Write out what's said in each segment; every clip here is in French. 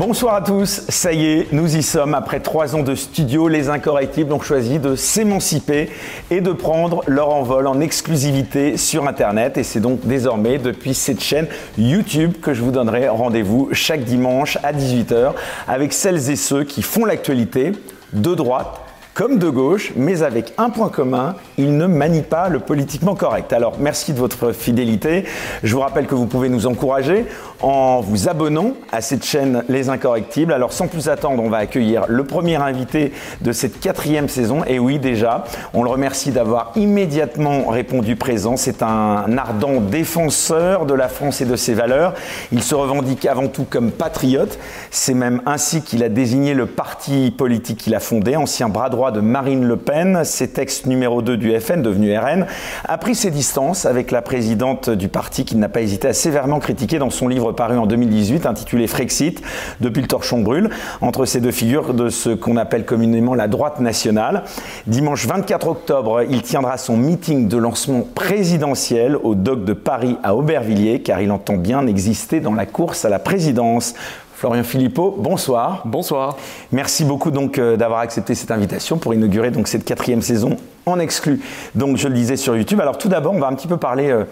Bonsoir à tous, ça y est, nous y sommes. Après trois ans de studio, les incorrectibles ont choisi de s'émanciper et de prendre leur envol en exclusivité sur Internet. Et c'est donc désormais depuis cette chaîne YouTube que je vous donnerai rendez-vous chaque dimanche à 18h avec celles et ceux qui font l'actualité de droite comme de gauche, mais avec un point commun, il ne manie pas le politiquement correct. Alors merci de votre fidélité. Je vous rappelle que vous pouvez nous encourager en vous abonnant à cette chaîne Les Incorrectibles. Alors sans plus attendre, on va accueillir le premier invité de cette quatrième saison. Et oui déjà, on le remercie d'avoir immédiatement répondu présent. C'est un ardent défenseur de la France et de ses valeurs. Il se revendique avant tout comme patriote. C'est même ainsi qu'il a désigné le parti politique qu'il a fondé, ancien bras droit de Marine Le Pen, ses textes numéro 2 du FN, devenu RN, a pris ses distances avec la présidente du parti qu'il n'a pas hésité à sévèrement critiquer dans son livre paru en 2018 intitulé Frexit, depuis le torchon brûle, entre ces deux figures de ce qu'on appelle communément la droite nationale. Dimanche 24 octobre, il tiendra son meeting de lancement présidentiel au doc de Paris à Aubervilliers, car il entend bien exister dans la course à la présidence. Florian Philippot, bonsoir. Bonsoir. Merci beaucoup donc euh, d'avoir accepté cette invitation pour inaugurer donc cette quatrième saison en exclu. Donc je le disais sur YouTube. Alors tout d'abord, on va un petit peu parler euh,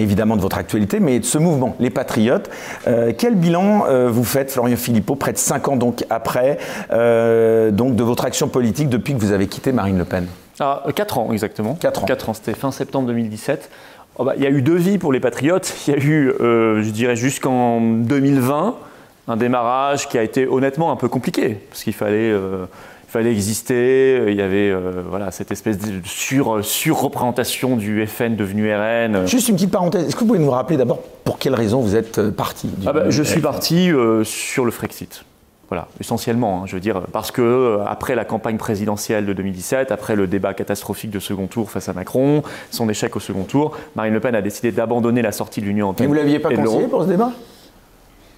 évidemment de votre actualité, mais de ce mouvement, les Patriotes. Euh, quel bilan vous faites, Florian Philippot, près de cinq ans donc après, donc de votre action politique depuis que vous avez quitté Marine Le Pen? Ah, 4 ans exactement. 4 ans. 4 ans, c'était fin septembre 2017. bah, il y a eu deux vies pour les Patriotes. Il y a eu, je dirais, jusqu'en 2020 un démarrage qui a été honnêtement un peu compliqué, parce qu'il fallait, euh, fallait exister, il y avait euh, voilà, cette espèce de sur, surreprésentation du FN devenu RN. Juste une petite parenthèse, est-ce que vous pouvez nous rappeler d'abord pour quelle raison vous êtes euh, parti ah bah, Je suis parti sur le Frexit. Voilà, essentiellement, hein, je veux dire, parce que après la campagne présidentielle de 2017, après le débat catastrophique de second tour face à Macron, son échec au second tour, Marine Le Pen a décidé d'abandonner la sortie de l'Union européenne. Et vous l'aviez pas conseillé pour ce débat?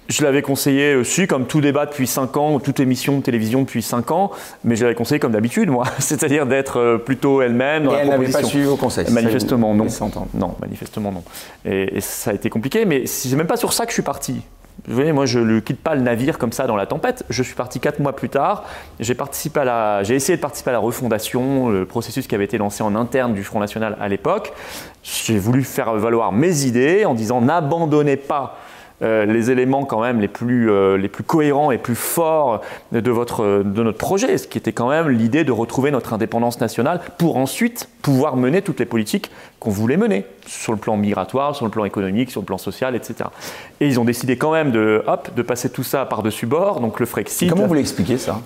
Je l'avais conseillé aussi, comme tout débat depuis 5 ans, ou toute émission de télévision depuis 5 ans, mais je l'avais conseillé comme d'habitude, moi, c'est-à-dire d'être euh, plutôt elle-même dans Et elle n'avait pas suivi vos conseils Manifestement, non. Non, manifestement, non. Et, ça a été compliqué, mais c'est même pas sur ça que je suis parti. Vous voyez, moi, je ne quitte pas le navire comme ça dans la tempête. Je suis parti quatre mois plus tard. J'ai participé à la, j'ai essayé de participer à la refondation, le processus qui avait été lancé en interne du Front National à l'époque. J'ai voulu faire valoir mes idées en disant n'abandonnez pas euh, les éléments quand même les plus, euh, les plus cohérents et plus forts de, votre, de notre projet, ce qui était quand même l'idée de retrouver notre indépendance nationale pour ensuite pouvoir mener toutes les politiques qu'on voulait mener sur le plan migratoire, sur le plan économique, sur le plan social, etc. Et ils ont décidé quand même de, hop, de passer tout ça par-dessus bord, donc le Frexit. Comment vous l'expliquez ça?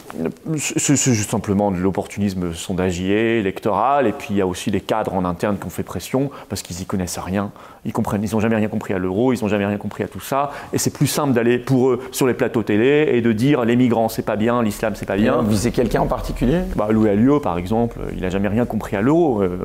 C'est juste simplement de l'opportunisme sondagier, électoral, et puis il y a aussi des cadres en interne qui ont fait pression parce qu'ils y connaissent rien. Ils comprennent, ils n'ont jamais rien compris à l'euro, ils n'ont jamais rien compris à tout ça, et c'est plus simple d'aller pour eux sur les plateaux télé et de dire les migrants c'est pas bien, l'islam c'est pas bien. Visez quelqu'un en particulier? Bah, Louis Alliot par exemple, il n'a jamais rien compris à l'euro, euh,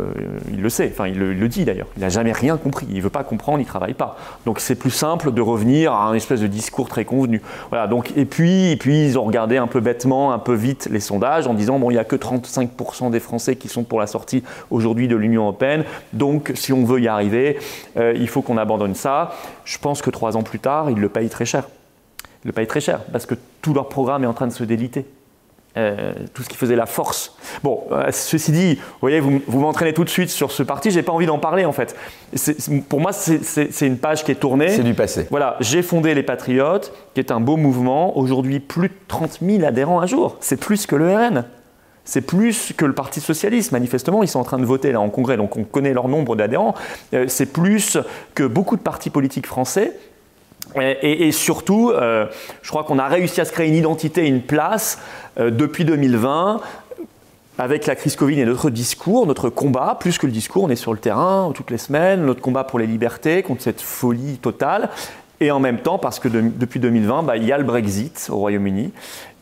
il le sait, enfin il le, dit d'ailleurs, il n'a jamais rien compris, il veut pas comprendre, il travaille pas. Donc c'est plus simple de revenir à un espèce de discours très convenu. Voilà, donc, et puis, puis ils ont regardé un peu bêtement, un peu vite les sondages en disant bon il n'y a que 35% des Français qui sont pour la sortie aujourd'hui de l'Union européenne, donc si on veut y arriver, euh, il faut qu'on abandonne ça. Je pense que trois ans plus tard, ils le payent très cher. Ils le payent très cher parce que tout leur programme est en train de se déliter. Euh, tout ce qui faisait la force. Bon, euh, ceci dit, vous voyez, vous, m'entraînez tout de suite sur ce parti, j'ai pas envie d'en parler en fait. pour moi, c'est une page qui est tournée. C'est du passé. Voilà, j'ai fondé les Patriotes, qui est un beau mouvement. Aujourd'hui, plus de 30 000 adhérents à jour. C'est plus que le RN. C'est plus que le Parti socialiste. Manifestement, ils sont en train de voter là en congrès, donc on connaît leur nombre d'adhérents. Euh, c'est plus que beaucoup de partis politiques français. Et, surtout, euh, je crois qu'on a réussi à se créer une identité, une place euh, depuis 2020 avec la crise Covid et notre discours, notre combat, plus que le discours, on est sur le terrain toutes les semaines, notre combat pour les libertés, contre cette folie totale. Et en même temps, parce que depuis 2020, bah, il y a le Brexit au Royaume-Uni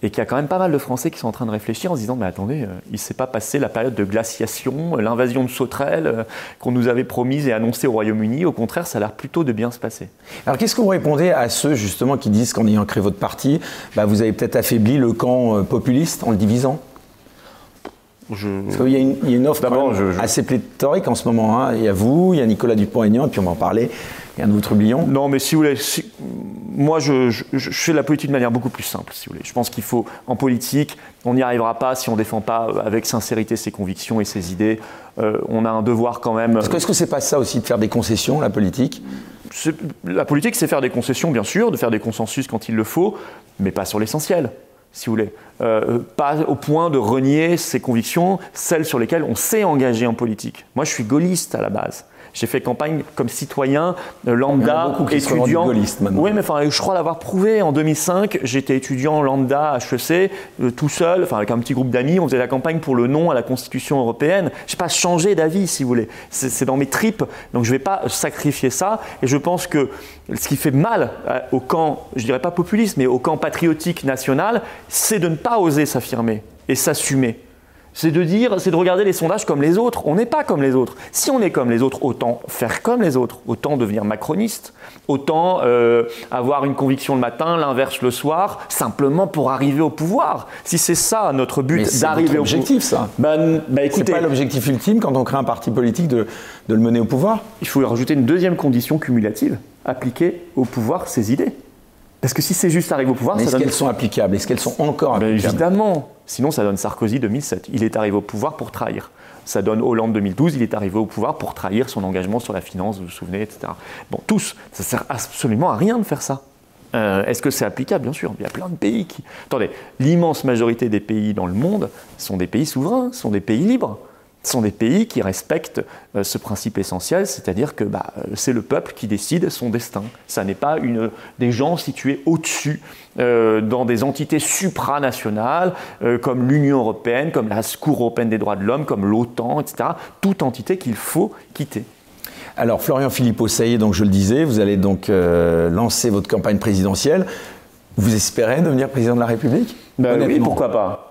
et qu'il y a quand même pas mal de Français qui sont en train de réfléchir en se disant mais attendez, euh, il ne s'est pas passé la période de glaciation, euh, l'invasion de sauterelles euh, qu'on nous avait promise et annoncée au Royaume-Uni. Au contraire, ça a l'air plutôt de bien se passer. Alors qu'est-ce que vous répondez à ceux justement qui disent qu'en ayant créé votre parti, bah, vous avez peut-être affaibli le camp populiste en le divisant? Je... Parce qu'il y, a une offre assez pléthorique en ce moment. Hein. Il y a vous, il y a Nicolas Dupont-Aignan, et puis on va en parler Trublion Non, mais si vous voulez, moi je, fais la politique de manière beaucoup plus simple, si vous voulez. Je pense qu'il faut, en politique, on n'y arrivera pas si on ne défend pas avec sincérité ses convictions et ses idées. Euh, on a un devoir quand même. Est-ce que c'est pas ça aussi de faire des concessions, la politique? La politique, c'est faire des concessions, bien sûr, de faire des consensus quand il le faut, mais pas sur l'essentiel si vous voulez. Euh, pas au point de renier ses convictions, celles sur lesquelles on s'est engagé en politique. Moi, je suis gaulliste à la base. J'ai fait campagne comme citoyen euh, lambda, étudiant. Oui, mais enfin, je crois l'avoir prouvé. En 2005, j'étais étudiant lambda HEC, euh, tout seul, enfin avec un petit groupe d'amis. On faisait la campagne pour le non à la Constitution européenne. Je n'ai pas changé d'avis, si vous voulez. C'est dans mes tripes. Donc je ne vais pas sacrifier ça. Et je pense que ce qui fait mal euh, au camp, je dirais pas populiste, mais au camp patriotique national, c'est de ne pas oser s'affirmer et s'assumer. C'est de dire, c'est de regarder les sondages comme les autres. On n'est pas comme les autres. Si on est comme les autres, autant faire comme les autres, autant devenir macroniste, autant euh, avoir une conviction le matin, l'inverse le soir, simplement pour arriver au pouvoir. Si c'est ça notre but, d'arriver au pouvoir. objectif, ça. Ben, ben c'est pas l'objectif ultime quand on crée un parti politique de, de le mener au pouvoir. Il faut rajouter une deuxième condition cumulative appliquer au pouvoir ses idées. Parce que si c'est juste arriver au pouvoir, Mais est-ce qu'elles sont applicables? Est-ce qu'elles sont encore ben, applicables? Évidemment. Sinon, ça donne Sarkozy 2007. Il est arrivé au pouvoir pour trahir. Ça donne Hollande 2012. Il est arrivé au pouvoir pour trahir son engagement sur la finance, vous vous souvenez, etc. Bon, tous. Ça sert absolument à rien de faire ça. Euh, est-ce que c'est applicable? Bien sûr. Il y a plein de pays qui. Attendez, l'immense majorité des pays dans le monde sont des pays souverains, sont des pays libres sont des pays qui respectent euh, ce principe essentiel, c'est-à-dire que bah, euh, c'est le peuple qui décide son destin. Ça n'est pas une, des gens situés au-dessus, euh, dans des entités supranationales, comme l'Union européenne, comme la Cour européenne des droits de l'homme, comme l'OTAN, etc. Toute entité qu'il faut quitter. Alors, Florian Philippot, ça y est, donc je le disais, vous allez donc lancer votre campagne présidentielle. Vous espérez devenir président de la République? Ben Oui, pourquoi pas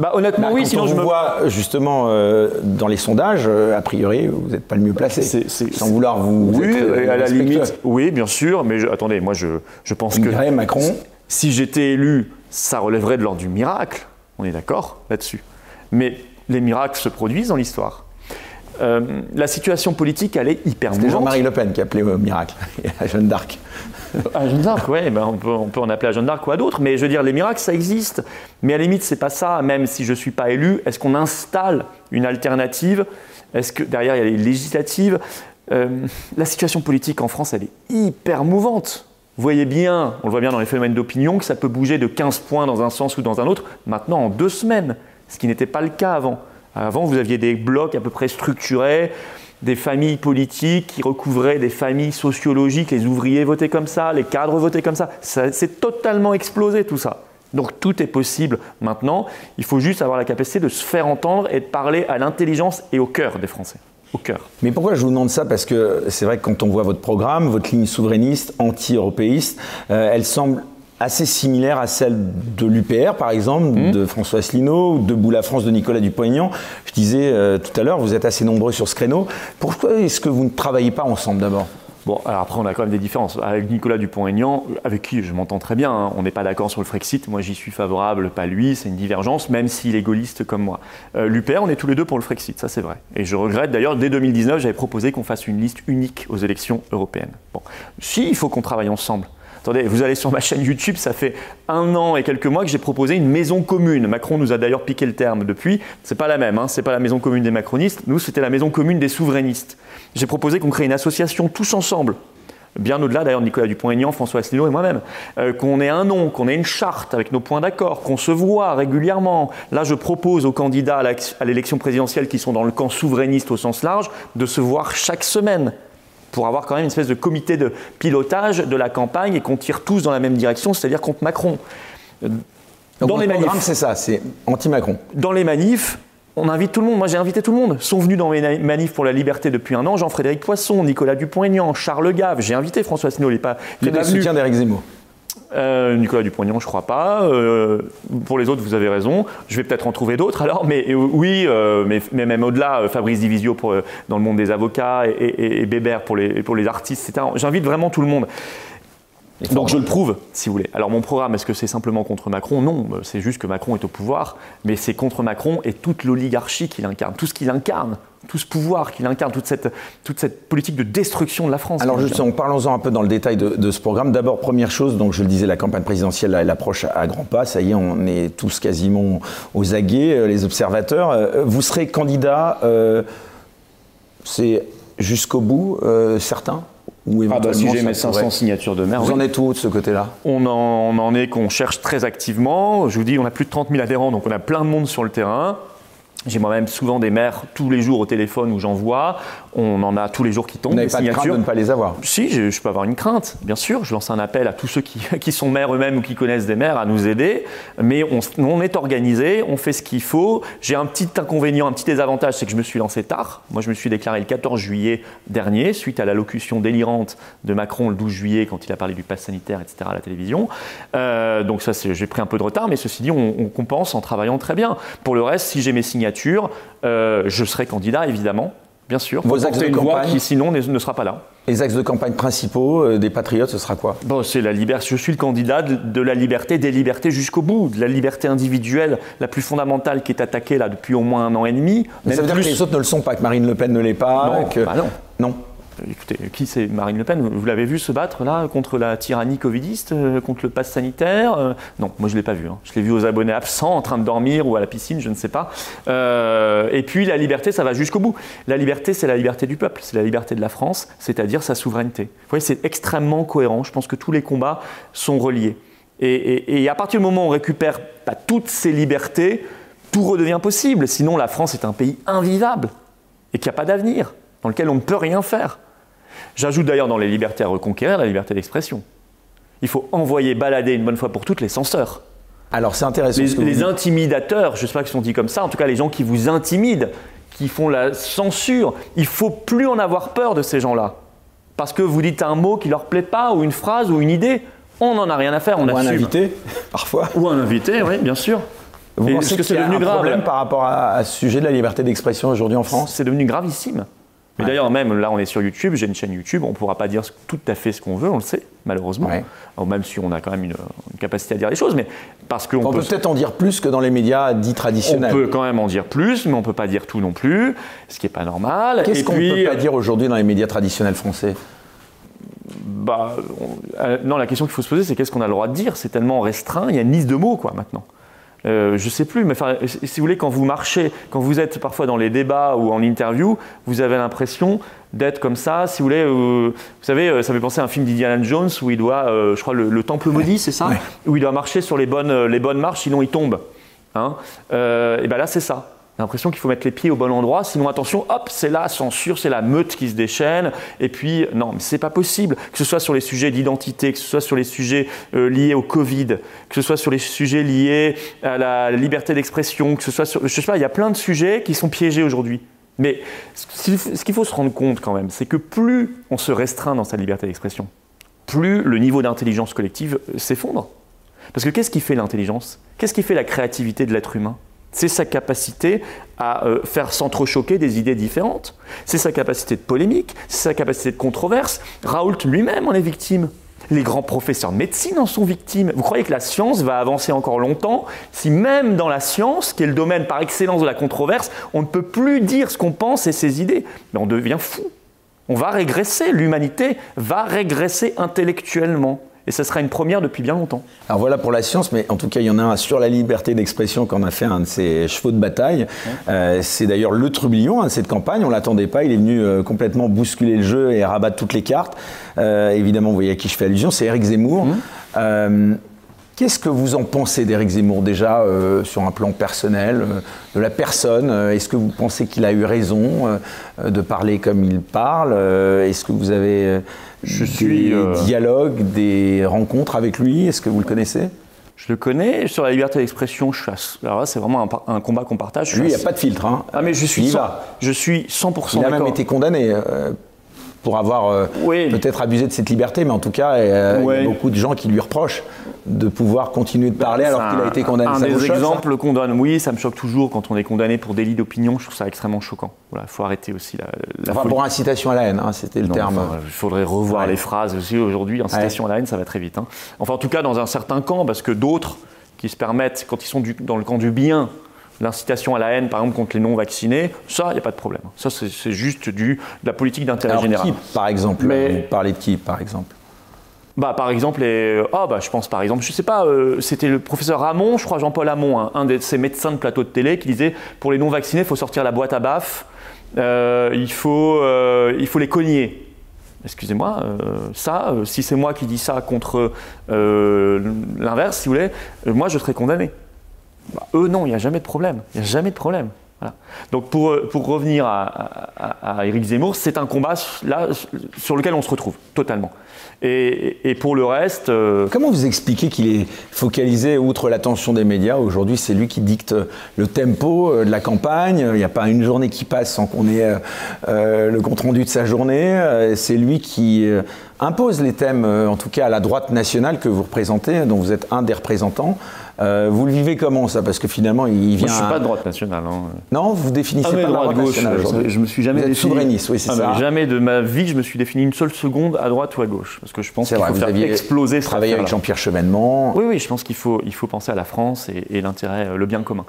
bah, honnêtement, bah, oui, sinon on je vous vois justement euh, dans les sondages, euh, a priori, vous n'êtes pas le mieux placé. Sans vouloir vous. Oui, à la limite. Oui, bien sûr, mais attendez, moi je, je pense que. Dirait Macron. Si j'étais élu, ça relèverait de l'ordre du miracle. On est d'accord là-dessus. Mais les miracles se produisent dans l'histoire. Euh, la situation politique, elle est hyper C'était Jean-Marie Le Pen qui appelait au miracle, à Jeanne d'Arc. À Jeanne d'Arc, oui, ben on, peut, on, peut, en appeler à Jeanne d'Arc ou à d'autres, mais je veux dire, les miracles, ça existe. Mais à la limite, c'est pas ça, même si je ne suis pas élu, est-ce qu'on installe une alternative? Est-ce que derrière, il y a les législatives? Euh, La situation politique en France, elle est hyper mouvante. Vous voyez bien, on le voit bien dans les phénomènes d'opinion, que ça peut bouger de 15 points dans un sens ou dans un autre, maintenant en deux semaines, ce qui n'était pas le cas avant. Avant, vous aviez des blocs à peu près structurés, des familles politiques qui recouvraient des familles sociologiques, les ouvriers votaient comme ça, les cadres votaient comme ça. c'est totalement explosé tout ça. Donc tout est possible maintenant. Il faut juste avoir la capacité de se faire entendre et de parler à l'intelligence et au cœur des Français. Au cœur. Mais pourquoi je vous demande ça? Parce que c'est vrai que quand on voit votre programme, votre ligne souverainiste, anti-européiste, euh, elle semble assez similaire à celle de l'UPR, par exemple, mmh. de François Asselineau, ou de la France de Nicolas Dupont-Aignan. Je disais euh, tout à l'heure, vous êtes assez nombreux sur ce créneau. Pourquoi est-ce que vous ne travaillez pas ensemble d'abord? Bon, alors après, on a quand même des différences. Avec Nicolas Dupont-Aignan, avec qui je m'entends très bien, hein. on n'est pas d'accord sur le Frexit. Moi, j'y suis favorable, pas lui. C'est une divergence, même s'il est gaulliste comme moi. Euh, L'UPR, on est tous les deux pour le Frexit, ça c'est vrai. Et je regrette d'ailleurs, dès 2019, j'avais proposé qu'on fasse une liste unique aux élections européennes. Bon, si, il faut qu'on travaille ensemble. Attendez, vous allez sur ma chaîne YouTube, ça fait un an et quelques mois que j'ai proposé une maison commune. Macron nous a d'ailleurs piqué le terme depuis. C'est pas la même, hein. c'est pas la maison commune des macronistes. Nous, c'était la maison commune des souverainistes. J'ai proposé qu'on crée une association tous ensemble bien au-delà d'ailleurs Nicolas Dupont-Aignan, François Asselineau et moi-même, euh, qu'on ait un nom, qu'on ait une charte avec nos points d'accord, qu'on se voit régulièrement. Là, je propose aux candidats à l'élection présidentielle qui sont dans le camp souverainiste au sens large de se voir chaque semaine pour avoir quand même une espèce de comité de pilotage de la campagne et qu'on tire tous dans la même direction, c'est-à-dire contre Macron. dans les manifs, c'est ça, c'est anti-Macron. Dans les manifs, on invite tout le monde. Moi, j'ai invité tout le monde. Sont venus dans mes manifs pour la liberté depuis un an Jean-Frédéric Poisson, Nicolas Dupont-Aignan, Charles Gave. J'ai invité François Asselineau. Il n'est pas, il pas soutien d'Éric Zemmour. Euh, Nicolas Dupont-Aignan, je crois pas. Euh, pour les autres, vous avez raison. Je vais peut-être en trouver d'autres alors, mais euh, oui, mais, même au-delà, Fabrice Divisio pour, dans le monde des avocats et, Bébert pour les, pour les artistes, etc. J'invite vraiment tout le monde. Donc je le prouve, si vous voulez. Alors mon programme, est-ce que c'est simplement contre Macron? Non, c'est juste que Macron est au pouvoir, mais c'est contre Macron et toute l'oligarchie qu'il incarne, tout ce qu'il incarne, tout ce pouvoir qu'il incarne, toute cette, toute cette politique de destruction de la France. Alors justement, parlons-en un peu dans le détail de, ce programme. D'abord, première chose, donc je le disais, la campagne présidentielle, elle approche à grands pas. Ça y est, on est tous quasiment aux aguets, euh, les observateurs. Euh, vous serez candidat, euh, c'est jusqu'au bout, certains? Ou ah bah si j'ai mes 500 signatures de maire. Vous en êtes où de ce côté-là? On en, on en est qu'on cherche très activement. Je vous dis, on a plus de 30 000 adhérents, donc on a plein de monde sur le terrain. J'ai moi-même souvent des maires tous les jours au téléphone où j'en vois. On en a tous les jours qui tombent. Vous n'avez pas de crainte de ne pas les avoir Si, je, peux avoir une crainte, bien sûr. Je lance un appel à tous ceux qui, qui sont maires eux-mêmes ou qui connaissent des maires à nous aider. Mais on, on est organisé, on fait ce qu'il faut. J'ai un petit inconvénient, un petit désavantage, c'est que je me suis lancé tard. Moi, je me suis déclaré le 14 juillet dernier, suite à l'allocution délirante de Macron le 12 juillet quand il a parlé du pass sanitaire, etc. à la télévision. Euh, donc ça, j'ai pris un peu de retard, mais ceci dit, on, on compense en travaillant très bien. Pour le reste, si j'ai mes signatures, euh, je serai candidat, évidemment, bien sûr. Vos axes de campagne qui, sinon, ne, sera pas là. Les axes de campagne principaux euh, des Patriotes, ce sera quoi? Bon, c'est la liberté. Je suis le candidat de, la liberté, des libertés jusqu'au bout, de la liberté individuelle la plus fondamentale qui est attaquée là depuis au moins un an et demi. Mais ça veut dire que les autres ne le sont pas, que Marine Le Pen ne l'est pas Non, que... Bah non. non. Écoutez, qui c'est Marine Le Pen? Vous l'avez vu se battre là contre la tyrannie covidiste, euh, contre le pass sanitaire euh, Non, moi je ne l'ai pas vu. Hein. Je l'ai vu aux abonnés absents, en train de dormir ou à la piscine, je ne sais pas. Euh, et puis la liberté, ça va jusqu'au bout. La liberté, c'est la liberté du peuple, c'est la liberté de la France, c'est-à-dire sa souveraineté. Vous voyez, c'est extrêmement cohérent. Je pense que tous les combats sont reliés. Et, à partir du moment où on récupère bah, toutes ces libertés, tout redevient possible. Sinon, la France est un pays invivable et qu'il n'y a pas d'avenir, dans lequel on ne peut rien faire. J'ajoute d'ailleurs dans les libertés à reconquérir la liberté d'expression. Il faut envoyer balader une bonne fois pour toutes les censeurs. Alors c'est intéressant. Les, intimidateurs, je ne sais pas qu'ils sont dit comme ça, en tout cas les gens qui vous intimident, qui font la censure, il faut plus en avoir peur de ces gens-là. Parce que vous dites un mot qui leur plaît pas, ou une phrase, ou une idée, on n'en a rien à faire, on Ou un invité, parfois. Ou un invité, oui, bien sûr. Vous pensez que c'est devenu un grave problème par rapport à ce sujet de la liberté d'expression aujourd'hui en France? C'est devenu gravissime. Mais d'ailleurs, même là, on est sur YouTube, j'ai une chaîne YouTube, on ne pourra pas dire tout à fait ce qu'on veut, on le sait, malheureusement. même si on a quand même une, capacité à dire les choses, mais parce qu'on on peut, peut être en dire plus que dans les médias dits traditionnels. On peut quand même en dire plus, mais on ne peut pas dire tout non plus, ce qui n'est pas normal. Qu'est-ce qu'on ne peut pas dire aujourd'hui dans les médias traditionnels français? Bah, euh, non, la question qu'il faut se poser, c'est qu'est-ce qu'on a le droit de dire? C'est tellement restreint, il y a une liste de mots, quoi, maintenant. Euh, je ne sais plus, mais si vous voulez, quand vous marchez, quand vous êtes parfois dans les débats ou en interview, vous avez l'impression d'être comme ça. Si vous voulez, euh, vous savez, euh, ça fait penser à un film d'Indiana Jones où il doit, je crois, le, Temple maudit, c'est ça Où il doit marcher sur les bonnes, les bonnes marches, sinon il tombe. Hein et bien là, c'est ça l'impression qu'il faut mettre les pieds au bon endroit, sinon attention, hop, c'est la censure, c'est la meute qui se déchaîne. Et puis, non, mais c'est pas possible. Que ce soit sur les sujets d'identité, que ce soit sur les sujets euh, liés au Covid, que ce soit sur les sujets liés à la liberté d'expression, que ce soit sur. Je sais pas, il y a plein de sujets qui sont piégés aujourd'hui. Mais ce qu'il faut se rendre compte quand même, c'est que plus on se restreint dans sa liberté d'expression, plus le niveau d'intelligence collective euh, s'effondre. Parce que qu'est-ce qui fait l'intelligence? Qu'est-ce qui fait la créativité de l'être humain? C'est sa capacité à euh, faire s'entrechoquer des idées différentes. C'est sa capacité de polémique, c'est sa capacité de controverse. Raoult lui-même en est victime. Les grands professeurs de médecine en sont victimes. Vous croyez que la science va avancer encore longtemps si même dans la science, qui est le domaine par excellence de la controverse, on ne peut plus dire ce qu'on pense et ses idées? On devient fou. On va régresser, l'humanité va régresser intellectuellement. Et ça sera une première depuis bien longtemps. Alors voilà pour la science, mais en tout cas, il y en a un sur la liberté d'expression qu'on a fait un de ses chevaux de bataille. Euh, c'est d'ailleurs le trublion hein, de cette campagne. On ne l'attendait pas. Il est venu euh, complètement bousculer le jeu et rabattre toutes les cartes. Euh, évidemment, vous voyez à qui je fais allusion, c'est Eric Zemmour. Mmh. Qu'est-ce que vous en pensez d'Éric Zemmour déjà sur un plan personnel, de la personne Est-ce que vous pensez qu'il a eu raison de parler comme il parle Est-ce que vous avez je des suis, euh, dialogues, des rencontres avec lui Est-ce que vous le connaissez? Je le connais. Sur la liberté d'expression, je Alors là, c'est vraiment un, combat qu'on partage. Lui, il n'y a pas de filtre. Hein. Ah, mais je suis, 100, je suis 100% Il a même été condamné. Pour avoir euh, peut-être abusé de cette liberté, mais en tout cas, euh, il y a beaucoup de gens qui lui reprochent de pouvoir continuer de parler alors qu'il a été condamné. Un des exemples qu'on donne, oui, ça me choque toujours quand on est condamné pour délit d'opinion. Je trouve ça extrêmement choquant. Voilà, il faut arrêter aussi la. la enfin, pour incitation à la haine, hein, c'était le terme. il faudrait revoir les phrases aussi aujourd'hui. Incitation à la haine, ça va très vite. Hein. Enfin, en tout cas, dans un certain camp, parce que d'autres qui se permettent, quand ils sont dans le camp du bien, l'incitation à la haine, par exemple, contre les non-vaccinés, ça, il n'y a pas de problème. Ça, c'est juste du, de la politique d'intérêt général. Qui, par exemple Mais, Vous parlez de qui, par exemple? Bah, par exemple, les... oh, bah, je pense par exemple, je sais pas, euh, c'était le professeur Ramon, je crois Jean-Paul Hamon, hein, un de ces médecins de plateau de télé, qui disait pour les non-vaccinés, il faut sortir la boîte à baf, euh, il, faut, euh, il faut les cogner. Excusez-moi, ça, si c'est moi qui dis ça contre l'inverse, si vous voulez, moi je serais condamné. Bah, eux, non, il n'y a jamais de problème. Il n'y a jamais de problème. Donc pour, pour revenir à, à, Éric Zemmour, c'est un combat là, sur lequel on se retrouve totalement. Et, et pour le reste... Euh, Comment vous expliquez qu'il est focalisé, outre l'attention des médias, aujourd'hui c'est lui qui dicte le tempo euh, de la campagne, il n'y a pas une journée qui passe sans qu'on ait euh, le compte-rendu de sa journée, c'est lui qui impose les thèmes, en tout cas à la droite nationale que vous représentez, dont vous êtes un des représentants. Euh, vous le vivez comment ça? Parce que finalement, il vient. Moi, je ne suis pas de droite nationale. Hein. Non, vous définissez ah, pas de droite gauche. Nationale, je me suis jamais vous êtes souverainiste, oui, c'est ah, ça. Jamais de ma vie, je me suis défini une seule seconde à droite ou à gauche, parce que je pense qu'il faut faire exploser. Travailler avec Jean-Pierre Chevènement. Oui, oui, je pense qu'il faut, il faut penser à la France et, l'intérêt, le bien commun.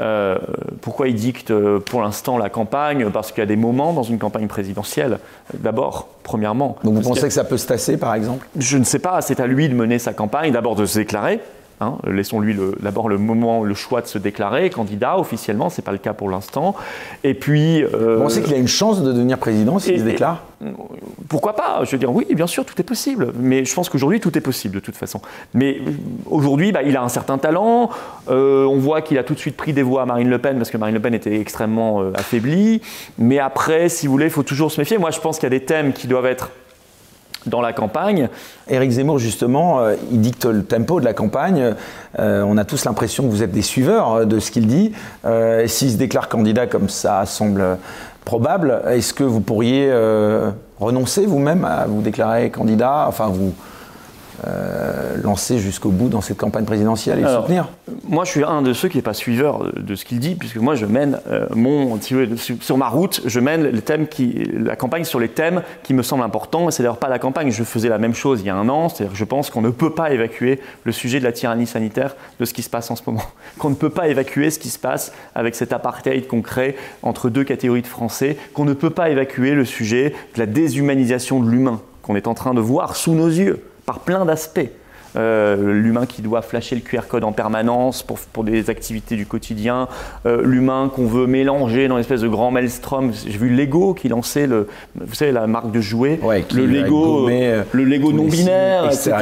Euh, pourquoi il dicte euh, pour l'instant la campagne? Parce qu'il y a des moments dans une campagne présidentielle. D'abord, premièrement. Donc vous pensez que ça peut se tasser, par exemple? Je ne sais pas. C'est à lui de mener sa campagne, d'abord de se déclarer. Hein, laissons-lui d'abord le moment, le choix de se déclarer candidat officiellement, ce n'est pas le cas pour l'instant. Et puis. Euh, Vous pensez qu'il a une chance de devenir président s'il se déclare Pourquoi pas? Je veux dire, oui, bien sûr, tout est possible. Mais je pense qu'aujourd'hui, tout est possible de toute façon. Mais euh, aujourd'hui, bah, il a un certain talent. Euh, on voit qu'il a tout de suite pris des voix à Marine Le Pen parce que Marine Le Pen était extrêmement affaiblie. Mais après, si vous voulez, il faut toujours se méfier. Moi, je pense qu'il y a des thèmes qui doivent être dans la campagne. Éric Zemmour, justement, euh, il dicte le tempo de la campagne. Euh, on a tous l'impression que vous êtes des suiveurs euh, de ce qu'il dit. S'il se déclare candidat comme ça semble probable, est-ce que vous pourriez renoncer vous-même à vous déclarer candidat? Enfin, vous euh, lancer jusqu'au bout dans cette campagne présidentielle et le soutenir Moi, je suis un de ceux qui n'est pas suiveur de ce qu'il dit, puisque moi, je mène euh, mon, sur ma route, je mène les thèmes qui, la campagne sur les thèmes qui me semblent importants. C'est d'ailleurs pas la campagne. Je faisais la même chose il y a un an. C'est-à-dire, je pense qu'on ne peut pas évacuer le sujet de la tyrannie sanitaire de ce qui se passe en ce moment. Qu'on ne peut pas évacuer ce qui se passe avec cet apartheid qu'on crée entre deux catégories de Français. Qu'on ne peut pas évacuer le sujet de la déshumanisation de l'humain qu'on est en train de voir sous nos yeux par plein d'aspects. Euh, l'humain qui doit flasher le QR code en permanence pour, pour des activités du quotidien, euh, l'humain qu'on veut mélanger dans une espèce de grand maelstrom. J'ai vu Lego qui lançait le, vous savez, la marque de jouets, le Lego, euh, le Lego non binaire, etc.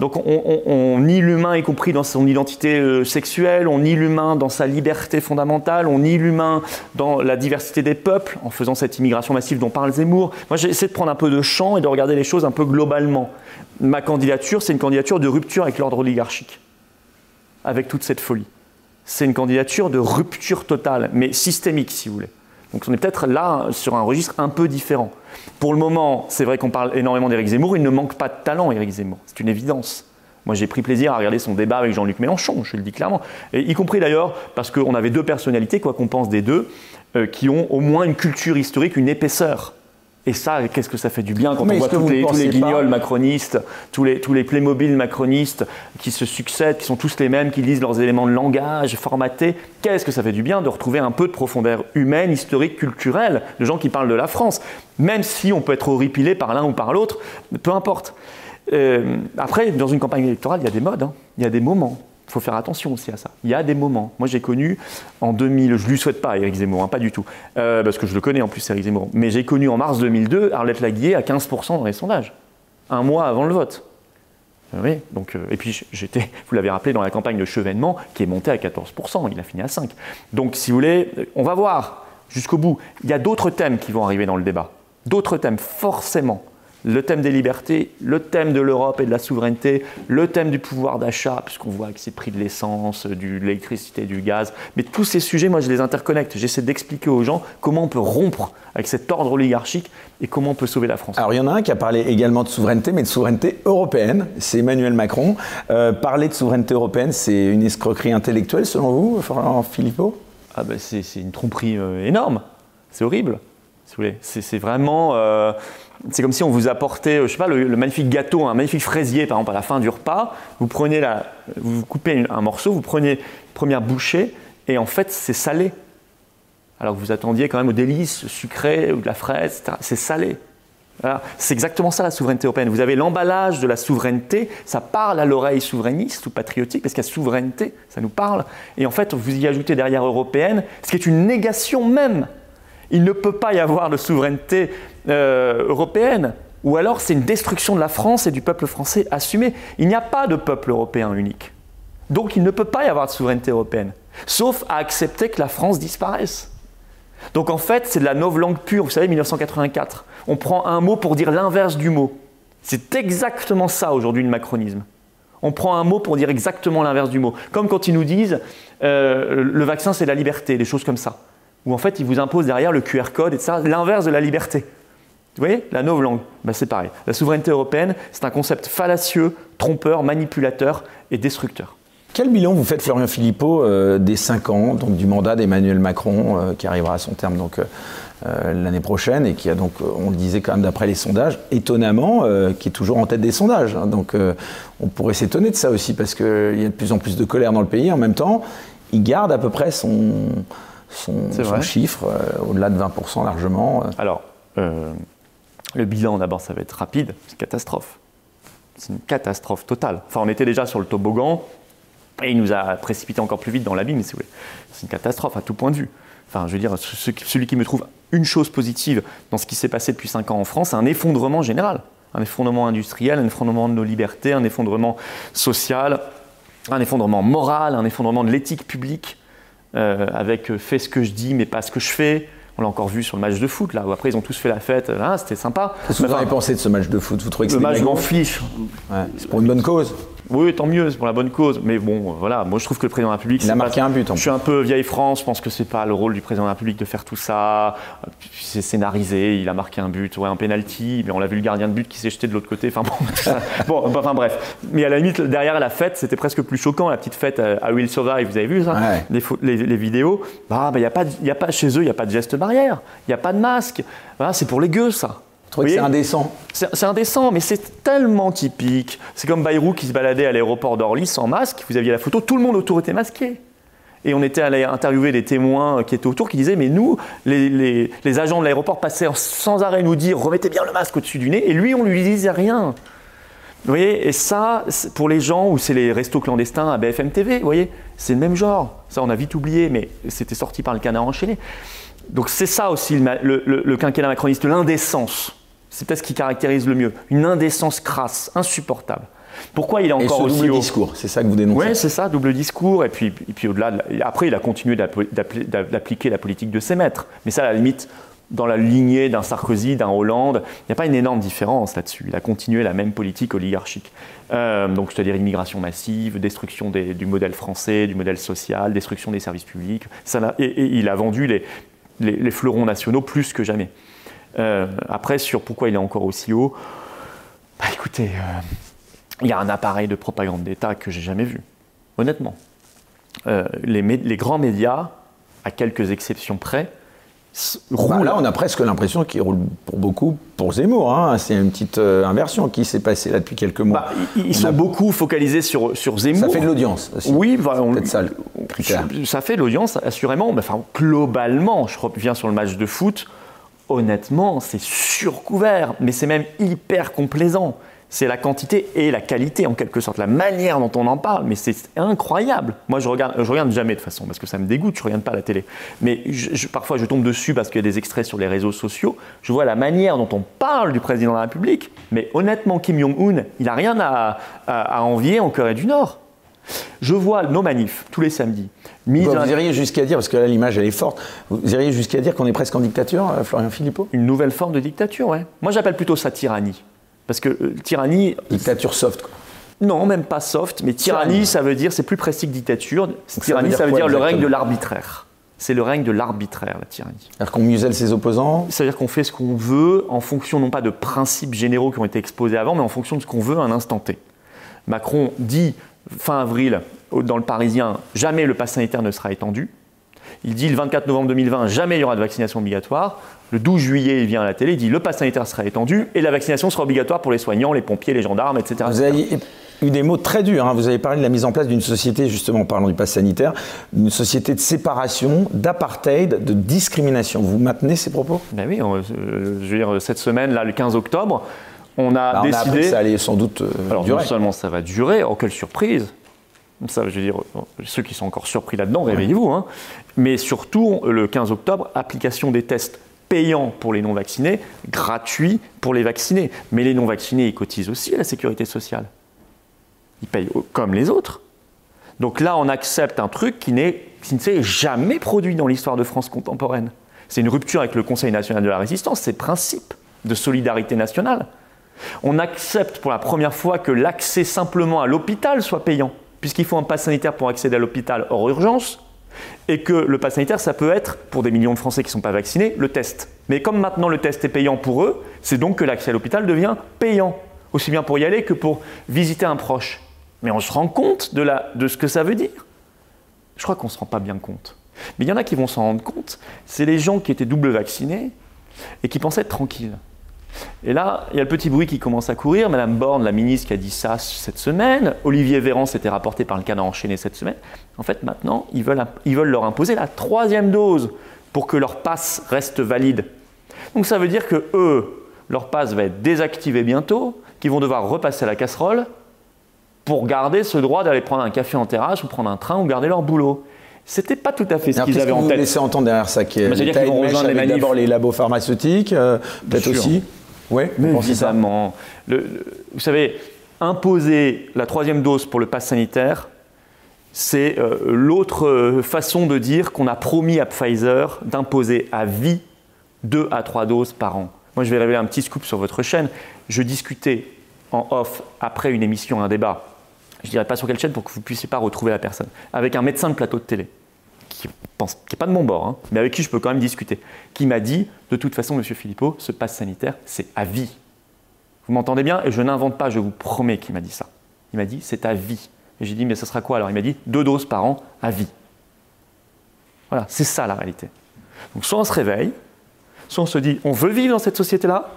Donc on, on, nie l'humain y compris dans son identité sexuelle, on nie l'humain dans sa liberté fondamentale, on nie l'humain dans la diversité des peuples en faisant cette immigration massive dont parle Zemmour. Moi j'essaie de prendre un peu de champ et de regarder les choses un peu globalement ma candidature, c'est une candidature de rupture avec l'ordre oligarchique, avec toute cette folie. C'est une candidature de rupture totale, mais systémique, si vous voulez. Donc on est peut-être là sur un registre un peu différent. Pour le moment, c'est vrai qu'on parle énormément d'Éric Zemmour, il ne manque pas de talent, Éric Zemmour, c'est une évidence. Moi, j'ai pris plaisir à regarder son débat avec Jean-Luc Mélenchon, je le dis clairement. Y compris d'ailleurs parce qu'on avait deux personnalités, quoi qu'on pense des deux, euh, qui ont au moins une culture historique, une épaisseur. Et ça, qu'est-ce que ça fait du bien quand on voit tous les, tous les, guignols macronistes, tous les, tous les Playmobil macronistes qui se succèdent, qui sont tous les mêmes, qui lisent leurs éléments de langage formatés. Qu'est-ce que ça fait du bien de retrouver un peu de profondeur humaine, historique, culturelle, de gens qui parlent de la France, même si on peut être horripilé par l'un ou par l'autre, peu importe. Euh, après, dans une campagne électorale, il y a des modes, hein. il y a des moments. Il faut faire attention aussi à ça. Il y a des moments. Moi, j'ai connu en 2000, je ne lui souhaite pas Éric Zemmour, hein, pas du tout, euh, parce que je le connais en plus, Éric Zemmour, mais j'ai connu en mars 2002 Arlette Laguier à 15% dans les sondages, un mois avant le vote. Euh, oui, donc, euh, et puis j'étais, vous l'avez rappelé, dans la campagne de Chevènement, qui est montée à 14%, il a fini à 5%. Donc, si vous voulez, on va voir jusqu'au bout. Il y a d'autres thèmes qui vont arriver dans le débat. D'autres thèmes, forcément. Le thème des libertés, le thème de l'Europe et de la souveraineté, le thème du pouvoir d'achat, puisqu'on voit que c'est prix de l'essence, de l'électricité, du gaz. Mais tous ces sujets, moi, je les interconnecte. J'essaie d'expliquer aux gens comment on peut rompre avec cet ordre oligarchique et comment on peut sauver la France. Alors, il y en a un qui a parlé également de souveraineté, mais de souveraineté européenne. C'est Emmanuel Macron. Euh, parler de souveraineté européenne, c'est une escroquerie intellectuelle, selon vous, Philippot? Ah ben, C'est une tromperie euh, énorme. C'est horrible. C'est vraiment. Euh, c'est comme si on vous apportait, je sais pas, le, magnifique gâteau, un magnifique fraisier, par exemple, à la fin du repas. Vous prenez la, vous coupez un morceau, vous prenez une première bouchée, et en fait, c'est salé. Alors que vous attendiez quand même au délice sucré ou de la fraise, c'est salé. C'est exactement ça la souveraineté européenne. Vous avez l'emballage de la souveraineté, ça parle à l'oreille souverainiste ou patriotique, parce qu'il y a souveraineté, ça nous parle. Et en fait, vous y ajoutez derrière européenne, ce qui est une négation même il ne peut pas y avoir de souveraineté euh, européenne. Ou alors c'est une destruction de la France et du peuple français assumé. Il n'y a pas de peuple européen unique. Donc il ne peut pas y avoir de souveraineté européenne. Sauf à accepter que la France disparaisse. Donc en fait, c'est de la langue pure. Vous savez, 1984. On prend un mot pour dire l'inverse du mot. C'est exactement ça aujourd'hui le macronisme. On prend un mot pour dire exactement l'inverse du mot. Comme quand ils nous disent euh, le vaccin c'est la liberté, des choses comme ça où en fait ils vous imposent derrière le QR code et ça, l'inverse de la liberté. Vous voyez La langue, ben, c'est pareil. La souveraineté européenne, c'est un concept fallacieux, trompeur, manipulateur et destructeur. Quel bilan vous faites, Florian Philippot, euh, des cinq ans donc, du mandat d'Emmanuel Macron, euh, qui arrivera à son terme euh, l'année prochaine et qui a donc, on le disait quand même d'après les sondages, étonnamment, qui est toujours en tête des sondages. Hein. donc on pourrait s'étonner de ça aussi, parce qu'il y a de plus en plus de colère dans le pays. En même temps, il garde à peu près son, son, chiffre, euh, au-delà de 20% largement. Euh. Alors, euh, le bilan d'abord, ça va être rapide, c'est une catastrophe. C'est une catastrophe totale. Enfin, on était déjà sur le toboggan, et il nous a précipité encore plus vite dans l'abîme, si vous voulez. C'est une catastrophe à tout point de vue. Enfin, je veux dire, celui qui me trouve une chose positive dans ce qui s'est passé depuis 5 ans en France, c'est un effondrement général. Un effondrement industriel, un effondrement de nos libertés, un effondrement social, un effondrement moral, un effondrement de l'éthique publique. Euh, avec euh, fais ce que je dis mais pas ce que je fais. On l'a encore vu sur le match de foot, là, où après ils ont tous fait la fête. Ah, c'était sympa. Qu'est-ce que vous avez pensé de ce match de foot? Vous trouvez que Le match, m'en fiche. c'est pour une bonne cause. Oui, tant mieux, c'est pour la bonne cause. Mais bon, voilà, moi je trouve que le président de la République. Il a marqué un but. je suis un peu vieille France, je pense que c'est pas le rôle du président de la République de faire tout ça. C'est scénarisé, il a marqué un but, ouais, un penalty, mais on l'a vu le gardien de but qui s'est jeté de l'autre côté. Enfin bon, bon, enfin bref. Mais à la limite, derrière la fête, c'était presque plus choquant, la petite fête à Will Survive, vous avez vu ça? Les, les, vidéos. Bah, bah, y a pas, y a pas, chez eux, il n'y a pas de geste barrière, il n'y a pas de masque. Voilà, c'est pour les gueux, ça c'est indécent. C'est indécent, mais c'est tellement typique. C'est comme Bayrou qui se baladait à l'aéroport d'Orly sans masque. Vous aviez la photo, tout le monde autour était masqué. Et on était allé interviewer les témoins qui étaient autour qui disaient Mais nous, les, agents de l'aéroport passaient sans arrêt nous dire Remettez bien le masque au-dessus du nez. Et lui, on lui disait rien. Vous voyez Et ça, pour les gens où c'est les restos clandestins à BFM TV, vous voyez, c'est le même genre. Ça, on a vite oublié, mais c'était sorti par le canard enchaîné. Donc c'est ça aussi le, le quinquennat macroniste, l'indécence. C'est peut-être ce qui caractérise le mieux. Une indécence crasse, insupportable. Pourquoi il est encore Et ce double discours, c'est ça que vous dénoncez Oui, c'est ça, double discours. Et puis, et puis au-delà, après, il a continué d'appliquer la politique de ses maîtres. Mais ça, à la limite, dans la lignée d'un Sarkozy, d'un Hollande, il n'y a pas une énorme différence là-dessus. Il a continué la même politique oligarchique. Euh, donc, c'est-à-dire immigration massive, destruction du modèle français, du modèle social, destruction des services publics. Ça, et, il a vendu les, les fleurons nationaux plus que jamais. Euh, après, sur pourquoi il est encore aussi haut, bah écoutez, euh, il y a un appareil de propagande d'État que j'ai jamais vu, honnêtement. Euh, les, les, grands médias, à quelques exceptions près, roulent. là, on a presque l'impression qu'ils roulent pour beaucoup pour Zemmour. Hein. C'est une petite inversion qui s'est passée là depuis quelques mois. Bah, ils sont beaucoup focalisés sur, sur Zemmour. Ça fait de l'audience aussi. Oui, ça, ça fait de l'audience, assurément. Enfin, globalement, je reviens sur le match de foot honnêtement, c'est surcouvert, mais c'est même hyper complaisant. C'est la quantité et la qualité, en quelque sorte, la manière dont on en parle, mais c'est incroyable. Moi, je regarde, je regarde jamais de façon, parce que ça me dégoûte, je regarde pas la télé. Mais parfois, je tombe dessus parce qu'il y a des extraits sur les réseaux sociaux. Je vois la manière dont on parle du président de la République, mais honnêtement, Kim Jong-un, il n'a rien à envier en Corée du Nord. Je vois nos manifs tous les samedis. Vous, iriez jusqu'à dire, parce que là l'image elle est forte, vous iriez jusqu'à dire qu'on est presque en dictature, euh, Florian Philippot? Une nouvelle forme de dictature, ouais. Moi j'appelle plutôt ça tyrannie. Parce que euh, tyrannie. Dictature soft, quoi. Non, même pas soft, mais tyrannie, ça veut dire, c'est plus précis que dictature. tyrannie, ça veut dire, le règne de l'arbitraire. C'est le règne de l'arbitraire, la tyrannie. C'est-à-dire qu'on muselle ses opposants? C'est-à-dire qu'on fait ce qu'on veut en fonction non pas de principes généraux qui ont été exposés avant, mais en fonction de ce qu'on veut à un instant T. Macron dit fin avril dans le Parisien, jamais le pass sanitaire ne sera étendu. Il dit le 24 novembre 2020, jamais il y aura de vaccination obligatoire. Le 12 juillet, il vient à la télé, il dit le pass sanitaire sera étendu et la vaccination sera obligatoire pour les soignants, les pompiers, les gendarmes, etc. Vous avez eu des mots très durs. Hein. Vous avez parlé de la mise en place d'une société, justement en parlant du pass sanitaire, une société de séparation, d'apartheid, de discrimination. Vous maintenez ces propos? Ben oui, euh, je veux dire, cette semaine, là, le 15 octobre, on a bah, décidé. que ça allait sans doute euh, Alors, non seulement ça va durer, oh, quelle surprise ça, je veux dire, ceux qui sont encore surpris là-dedans, réveillez-vous. Hein. Mais surtout, le 15 octobre, application des tests payants pour les non-vaccinés, gratuits pour les vaccinés. Mais les non-vaccinés, ils cotisent aussi à la sécurité sociale. Ils payent comme les autres. Donc là, on accepte un truc qui, qui ne s'est jamais produit dans l'histoire de France contemporaine. C'est une rupture avec le Conseil national de la résistance, c'est le principe de solidarité nationale. On accepte pour la première fois que l'accès simplement à l'hôpital soit payant puisqu'il faut un pass sanitaire pour accéder à l'hôpital hors urgence, et que le pass sanitaire, ça peut être, pour des millions de Français qui ne sont pas vaccinés, le test. Mais comme maintenant le test est payant pour eux, c'est donc que l'accès à l'hôpital devient payant, aussi bien pour y aller que pour visiter un proche. Mais on se rend compte de, de ce que ça veut dire Je crois qu'on ne se rend pas bien compte. Mais il y en a qui vont s'en rendre compte, c'est les gens qui étaient double vaccinés et qui pensaient être tranquilles. Et là, il y a le petit bruit qui commence à courir. Madame Borne, la ministre, qui a dit ça cette semaine. Olivier Véran s'était rapporté par le Canada enchaîné cette semaine. En fait, maintenant, ils veulent, ils veulent leur imposer la troisième dose pour que leur passe reste valide. Donc ça veut dire que eux, leur passe va être désactivé bientôt, qu'ils vont devoir repasser à la casserole pour garder ce droit d'aller prendre un café en terrasse ou prendre un train ou garder leur boulot. C'était pas tout à fait ce qu'ils avaient en tête. Vous laissez entendre derrière ça qui est bah, d'abord les labos pharmaceutiques, euh, peut-être aussi. Oui, évidemment. vous savez, imposer la troisième dose pour le pass sanitaire, c'est euh, l'autre euh, façon de dire qu'on a promis à Pfizer d'imposer à vie deux à trois doses par an. Moi, je vais révéler un petit scoop sur votre chaîne. Je discutais en off, après une émission, un débat, je ne dirais pas sur quelle chaîne pour que vous ne puissiez pas retrouver la personne, avec un médecin de plateau de télé qui n'est pas de mon bord, hein, mais avec qui je peux quand même discuter, qui m'a dit, de toute façon, Monsieur Philippot, ce passe sanitaire, c'est à vie. Vous m'entendez bien? Et je n'invente pas, je vous promets qu'il m'a dit ça. Il m'a dit, c'est à vie. Et j'ai dit, mais ce sera quoi? Alors Il m'a dit, deux doses par an à vie. Voilà, c'est ça la réalité. Donc soit on se réveille, soit on se dit, on veut vivre dans cette société-là,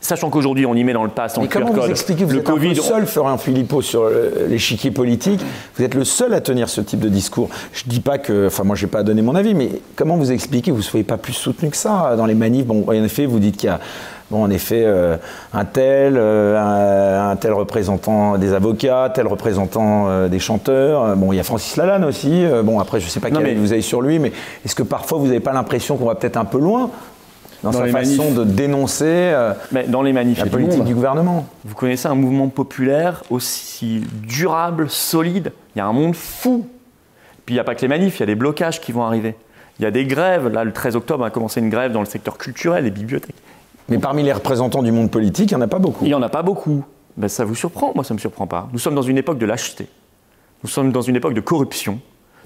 Sachant qu'aujourd'hui, on y met dans le pass, en Mais comment vous expliquez Vous le êtes COVID, un peu seul, Florian Philippot, sur l'échiquier politique? Vous êtes le seul à tenir ce type de discours. Je ne dis pas que... Enfin, moi, je n'ai pas donné mon avis, mais comment vous expliquez que vous ne soyez pas plus soutenu que ça dans les manifs? Bon, en effet, vous dites qu'il y a... Bon, en effet, euh, un tel, euh, un, tel représentant des avocats, tel représentant euh, des chanteurs. Bon, il y a Francis Lalanne aussi. bon, après, je ne sais pas quel vous avez sur lui, mais est-ce que parfois vous n'avez pas l'impression qu'on va peut-être un peu loin? Dans, sa façon de dénoncer euh, Mais dans les manifs, la politique du gouvernement. Vous connaissez un mouvement populaire aussi durable, solide? Il y a un monde fou. Puis il n'y a pas que les manifs, il y a des blocages qui vont arriver. Il y a des grèves. Là, le 13 octobre, on a commencé une grève dans le secteur culturel, les bibliothèques. Mais parmi les représentants du monde politique, il n'y en a pas beaucoup. Il n'y en a pas beaucoup. Ben, ça vous surprend Moi, ça ne me surprend pas. Nous sommes dans une époque de lâcheté. Nous sommes dans une époque de corruption.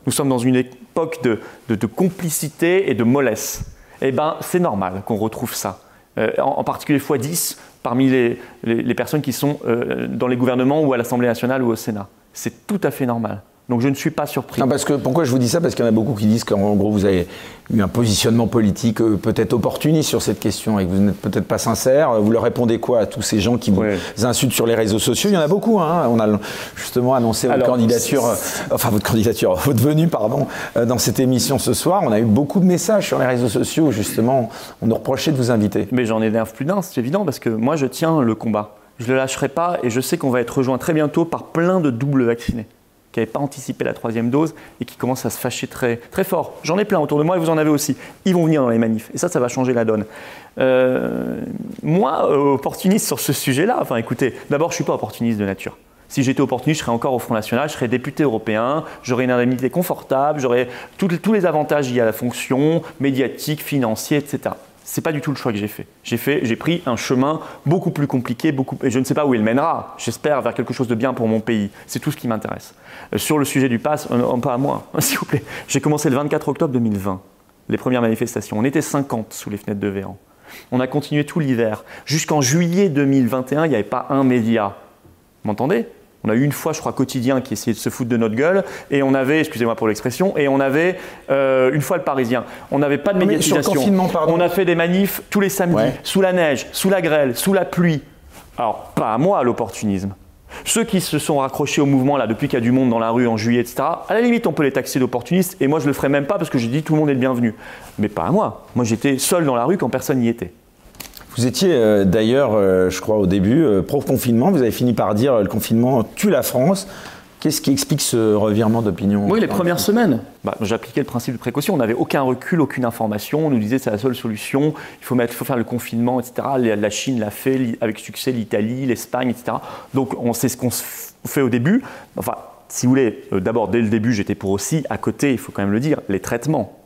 Nous sommes dans une époque de, de complicité et de mollesse eh ben, c'est normal qu'on retrouve ça. Euh, en, particulier x10 parmi les, personnes qui sont euh, dans les gouvernements ou à l'Assemblée nationale ou au Sénat. C'est tout à fait normal. Donc je ne suis pas surpris. Non, parce que, pourquoi je vous dis ça? Parce qu'il y en a beaucoup qui disent qu'en gros vous avez eu un positionnement politique euh, peut-être opportuniste sur cette question et que vous n'êtes peut-être pas sincère. Vous leur répondez quoi à tous ces gens qui vous insultent sur les réseaux sociaux? Il y en a beaucoup. Hein. On a justement annoncé votre candidature, euh, enfin votre candidature, votre venue, pardon, euh, dans cette émission ce soir. On a eu beaucoup de messages sur les réseaux sociaux où justement on nous reprochait de vous inviter. Mais j'en énerve plus d'un, c'est évident, parce que moi je tiens le combat. Je ne le lâcherai pas et je sais qu'on va être rejoint très bientôt par plein de doubles vaccinés qui n'avaient pas anticipé la troisième dose et qui commencent à se fâcher très, très fort. J'en ai plein autour de moi et vous en avez aussi. Ils vont venir dans les manifs et ça, ça va changer la donne. Euh, moi, euh, opportuniste sur ce sujet-là, enfin écoutez, d'abord, je ne suis pas opportuniste de nature. Si j'étais opportuniste, je serais encore au Front National, je serais député européen, j'aurais une indemnité confortable, j'aurais tous les avantages liés à la fonction, médiatique, financier, etc. C'est pas du tout le choix que j'ai fait. J'ai fait, j'ai pris un chemin beaucoup plus compliqué, beaucoup, et je ne sais pas où il mènera. J'espère vers quelque chose de bien pour mon pays. C'est tout ce qui m'intéresse. Euh, sur le sujet du pass, euh, pas à moi, s'il vous plaît. J'ai commencé le 24 octobre 2020, les premières manifestations. On était 50 sous les fenêtres de Véran. On a continué tout l'hiver. Jusqu'en juillet 2021, il n'y avait pas un média. M'entendez? On a eu une fois, je crois, quotidien qui essayait de se foutre de notre gueule, et on avait, excusez-moi pour l'expression, et on avait euh, une fois le Parisien. On n'avait pas de médiatisation. on a fait des manifs tous les samedis, sous la neige, sous la grêle, sous la pluie. Alors, pas à moi l'opportunisme. Ceux qui se sont raccrochés au mouvement là depuis qu'il y a du monde dans la rue en juillet, etc., à la limite on peut les taxer d'opportunistes, et moi je le ferai même pas parce que j'ai dit tout le monde est le bienvenu. Mais pas à moi. Moi j'étais seul dans la rue quand personne n'y était. Vous étiez euh, d'ailleurs, euh, je crois au début, euh, pro-confinement. Vous avez fini par dire le confinement tue la France. Qu'est-ce qui explique ce revirement d'opinion Oui, les premières semaines, bah, j'appliquais le principe de précaution. On n'avait aucun recul, aucune information. On nous disait c'est la seule solution. Il faut, mettre, faut faire le confinement, etc. La Chine l'a fait avec succès, l'Italie, l'Espagne, etc. Donc on sait ce qu'on fait au début. Enfin, si vous voulez, d'abord dès le début, j'étais pour aussi, à côté, il faut quand même le dire, les traitements.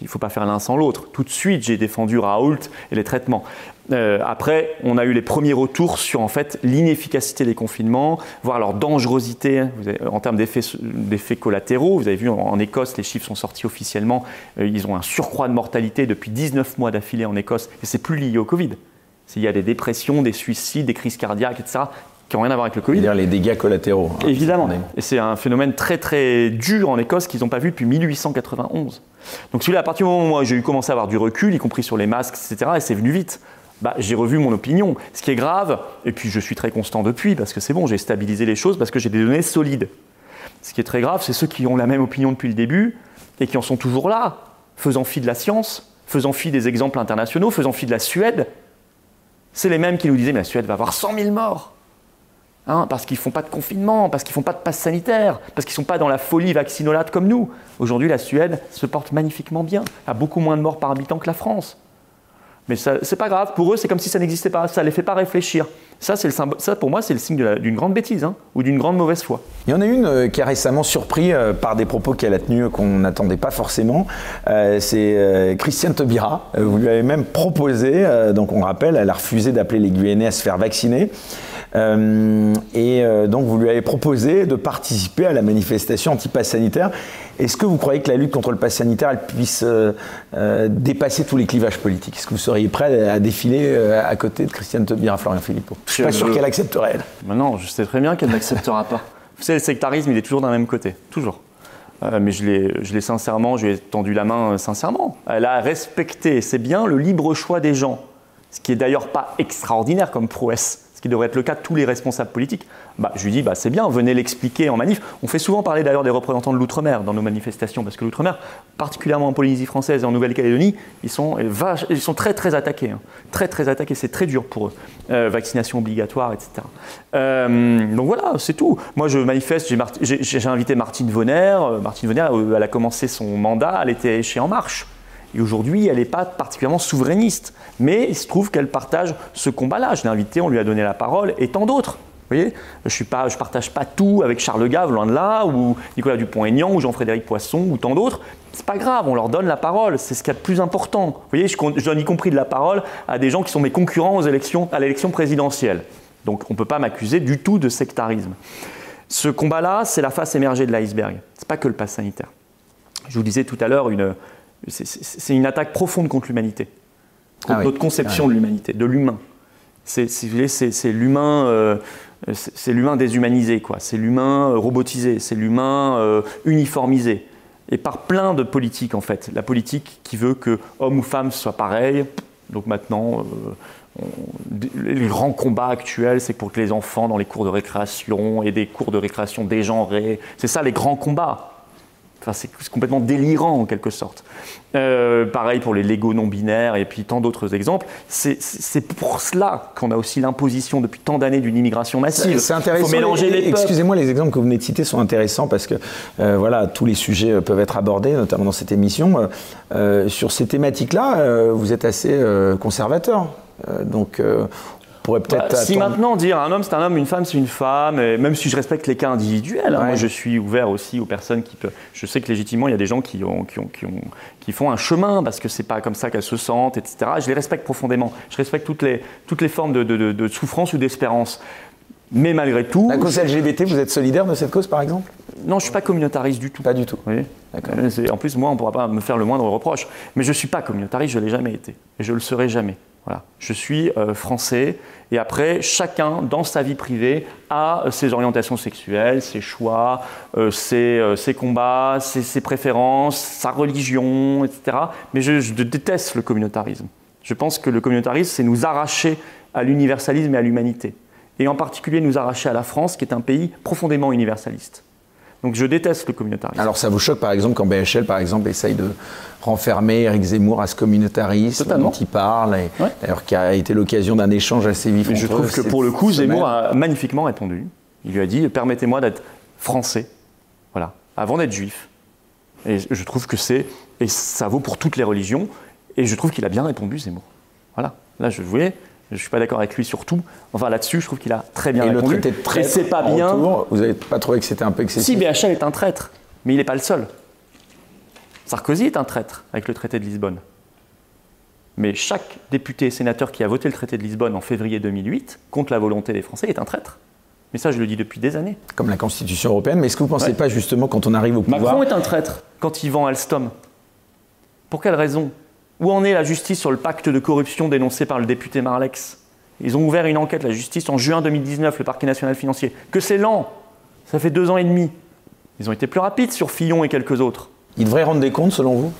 Il ne faut pas faire l'un sans l'autre. Tout de suite, j'ai défendu Raoult et les traitements. Euh, après, on a eu les premiers retours sur en fait l'inefficacité des confinements, voire leur dangerosité hein. en termes d'effets collatéraux. Vous avez vu en, Écosse, les chiffres sont sortis officiellement. Euh, ils ont un surcroît de mortalité depuis 19 mois d'affilée en Écosse, et c'est plus lié au Covid. Il y a des dépressions, des suicides, des crises cardiaques, etc., qui n'ont rien à voir avec le Covid. C'est-à-dire les dégâts collatéraux. Hein, Évidemment. Et c'est un phénomène très très dur en Écosse qu'ils n'ont pas vu depuis 1891. Donc celui-là, à partir du moment où j'ai eu commencé à avoir du recul, y compris sur les masques, etc., et c'est venu vite. Bah, j'ai revu mon opinion. Ce qui est grave, et puis je suis très constant depuis, parce que c'est bon, j'ai stabilisé les choses, parce que j'ai des données solides. Ce qui est très grave, c'est ceux qui ont la même opinion depuis le début, et qui en sont toujours là, faisant fi de la science, faisant fi des exemples internationaux, faisant fi de la Suède. C'est les mêmes qui nous disaient, mais la Suède va avoir 100 000 morts. Hein, parce qu'ils ne font pas de confinement, parce qu'ils ne font pas de passe sanitaire, parce qu'ils ne sont pas dans la folie vaccinolate comme nous. Aujourd'hui, la Suède se porte magnifiquement bien, a beaucoup moins de morts par habitant que la France. Mais ce n'est pas grave, pour eux, c'est comme si ça n'existait pas, ça ne les fait pas réfléchir. Ça, pour moi, c'est le signe d'une grande bêtise hein, ou d'une grande mauvaise foi. Il y en a une euh, qui a récemment surpris euh, par des propos qu'elle a tenus qu'on n'attendait pas forcément. Euh, c'est Christiane Taubira. vous lui avez même proposé, donc on rappelle, elle a refusé d'appeler les Guyanais à se faire vacciner. Euh, et euh, donc vous lui avez proposé de participer à la manifestation anti-pass sanitaire. Est-ce que vous croyez que la lutte contre le pass sanitaire elle puisse euh, dépasser tous les clivages politiques? Est-ce que vous seriez prêt à défiler à côté de Christiane Taubira, Florian Philippot? Je ne suis pas sûr qu'elle accepterait, elle. non, je sais très bien qu'elle n'acceptera pas. Vous savez, le sectarisme, il est toujours d'un même côté. Toujours. mais je l'ai sincèrement, je lui ai tendu la main sincèrement. Elle a respecté, c'est bien, le libre choix des gens. Ce qui est d'ailleurs pas extraordinaire comme prouesse ce qui devrait être le cas de tous les responsables politiques. Bah, je lui dis, bah, c'est bien, venez l'expliquer en manif. On fait souvent parler d'ailleurs des représentants de l'outre-mer dans nos manifestations, parce que l'outre-mer, particulièrement en Polynésie française et en Nouvelle-Calédonie, ils sont, ils sont très très attaqués. Hein. Très très attaqués, c'est très dur pour eux. Euh, vaccination obligatoire, etc. Euh, donc voilà, c'est tout. Moi je manifeste, j'ai invité Martine Vonner. Euh, Martine Vonner, elle a commencé son mandat, elle était chez En Marche. Et aujourd'hui, elle n'est pas particulièrement souverainiste. Mais il se trouve qu'elle partage ce combat-là. Je l'ai invitée, on lui a donné la parole, et tant d'autres. Vous voyez? Je ne partage pas tout avec Charles Gave, loin de là, ou Nicolas Dupont-Aignan, ou Jean-Frédéric Poisson, ou tant d'autres. C'est pas grave, on leur donne la parole, c'est ce qu'il y a de plus important. Vous voyez, je, donne y compris de la parole à des gens qui sont mes concurrents aux élections, à l'élection présidentielle. Donc on ne peut pas m'accuser du tout de sectarisme. Ce combat-là, c'est la face émergée de l'iceberg. Ce n'est pas que le pass sanitaire. Je vous disais tout à l'heure, une, c'est une attaque profonde contre l'humanité, contre ah notre conception ah de l'humanité, de l'humain. C'est l'humain, euh, c'est l'humain déshumanisé, quoi. C'est l'humain euh, robotisé, c'est l'humain euh, uniformisé. Et par plein de politiques, en fait. La politique qui veut que homme ou femme soient pareils. Donc maintenant, les grands combats actuels, c'est pour que les enfants dans les cours de récréation et des cours de récréation dégenrés, c'est ça les grands combats c'est complètement délirant en quelque sorte. Euh, pareil pour les Lego non binaires et puis tant d'autres exemples. C'est pour cela qu'on a aussi l'imposition depuis tant d'années d'une immigration massive. C'est intéressant. mélanger les Excusez-moi, les exemples que vous venez de citer sont intéressants parce que euh, voilà, tous les sujets euh, peuvent être abordés, notamment dans cette émission. sur ces thématiques-là, vous êtes assez conservateur. donc pourrait peut-être. Bah, si maintenant dire un homme c'est un homme, une femme c'est une femme, et même si je respecte les cas individuels, hein, moi je suis ouvert aussi aux personnes qui peuvent. Je sais que légitimement il y a des gens qui, ont, qui, ont, qui, ont- qui font un chemin parce que c'est pas comme ça qu'elles se sentent, etc. Je les respecte profondément. Je respecte toutes les, toutes les formes de, de- de- de souffrance ou d'espérance. Mais malgré tout, La cause LGBT, vous êtes solidaire de cette cause par exemple? Non, je suis pas communautariste du tout. Pas du tout. C'est- En plus, moi, on ne pourra pas me faire le moindre reproche. Mais je ne suis pas communautariste, je ne l'ai jamais été. Et je ne le serai jamais. Voilà. Je suis euh, français. Et après, chacun, dans sa vie privée, a euh, ses orientations sexuelles, ses choix, euh, ses, combats, ses, ses préférences, sa religion, etc. Mais je, je déteste le communautarisme. Je pense que le communautarisme, c'est nous arracher à l'universalisme et à l'humanité. Et en particulier, nous arracher à la France, qui est un pays profondément universaliste. Donc je déteste le communautarisme. Alors ça vous choque par exemple quand BHL par exemple essaye de renfermer Eric Zemmour à ce communautarisme Totalement. dont il parle, et Ouais. d'ailleurs qui a été l'occasion d'un échange assez vif. Mais je entre trouve eux que pour le coup, semaine. Zemmour a magnifiquement répondu. Il lui a dit Permettez-moi d'être français, voilà, avant d'être juif. Et je trouve que c'est. Et ça vaut pour toutes les religions. Et je trouve qu'il a bien répondu, Zemmour. Voilà. Là, je, vous voyez, je ne suis pas d'accord avec lui sur tout. Enfin, là-dessus, je trouve qu'il a très bien Et le traité de c'est pas en bien. retour, vous n'avez pas trouvé que c'était un peu Si excessif BHL est un traître, mais il n'est pas le seul. Sarkozy est un traître avec le traité de Lisbonne. Mais chaque député et sénateur qui a voté le traité de Lisbonne en février 2008 contre la volonté des Français est un traître. Mais ça, je le dis depuis des années. comme la Constitution européenne, mais est-ce que vous ne pensez Ouais. pas justement quand on arrive au pouvoir Macron est un traître quand il vend Alstom. Pour quelle raison Où en est la justice sur le pacte de corruption dénoncé par le député Marlex? Ils ont ouvert une enquête, la justice, en juin 2019, le parquet national financier. Que c'est lent Ça fait deux ans et demi. Ils ont été plus rapides sur Fillon et quelques autres. Il devrait rendre des comptes selon vous?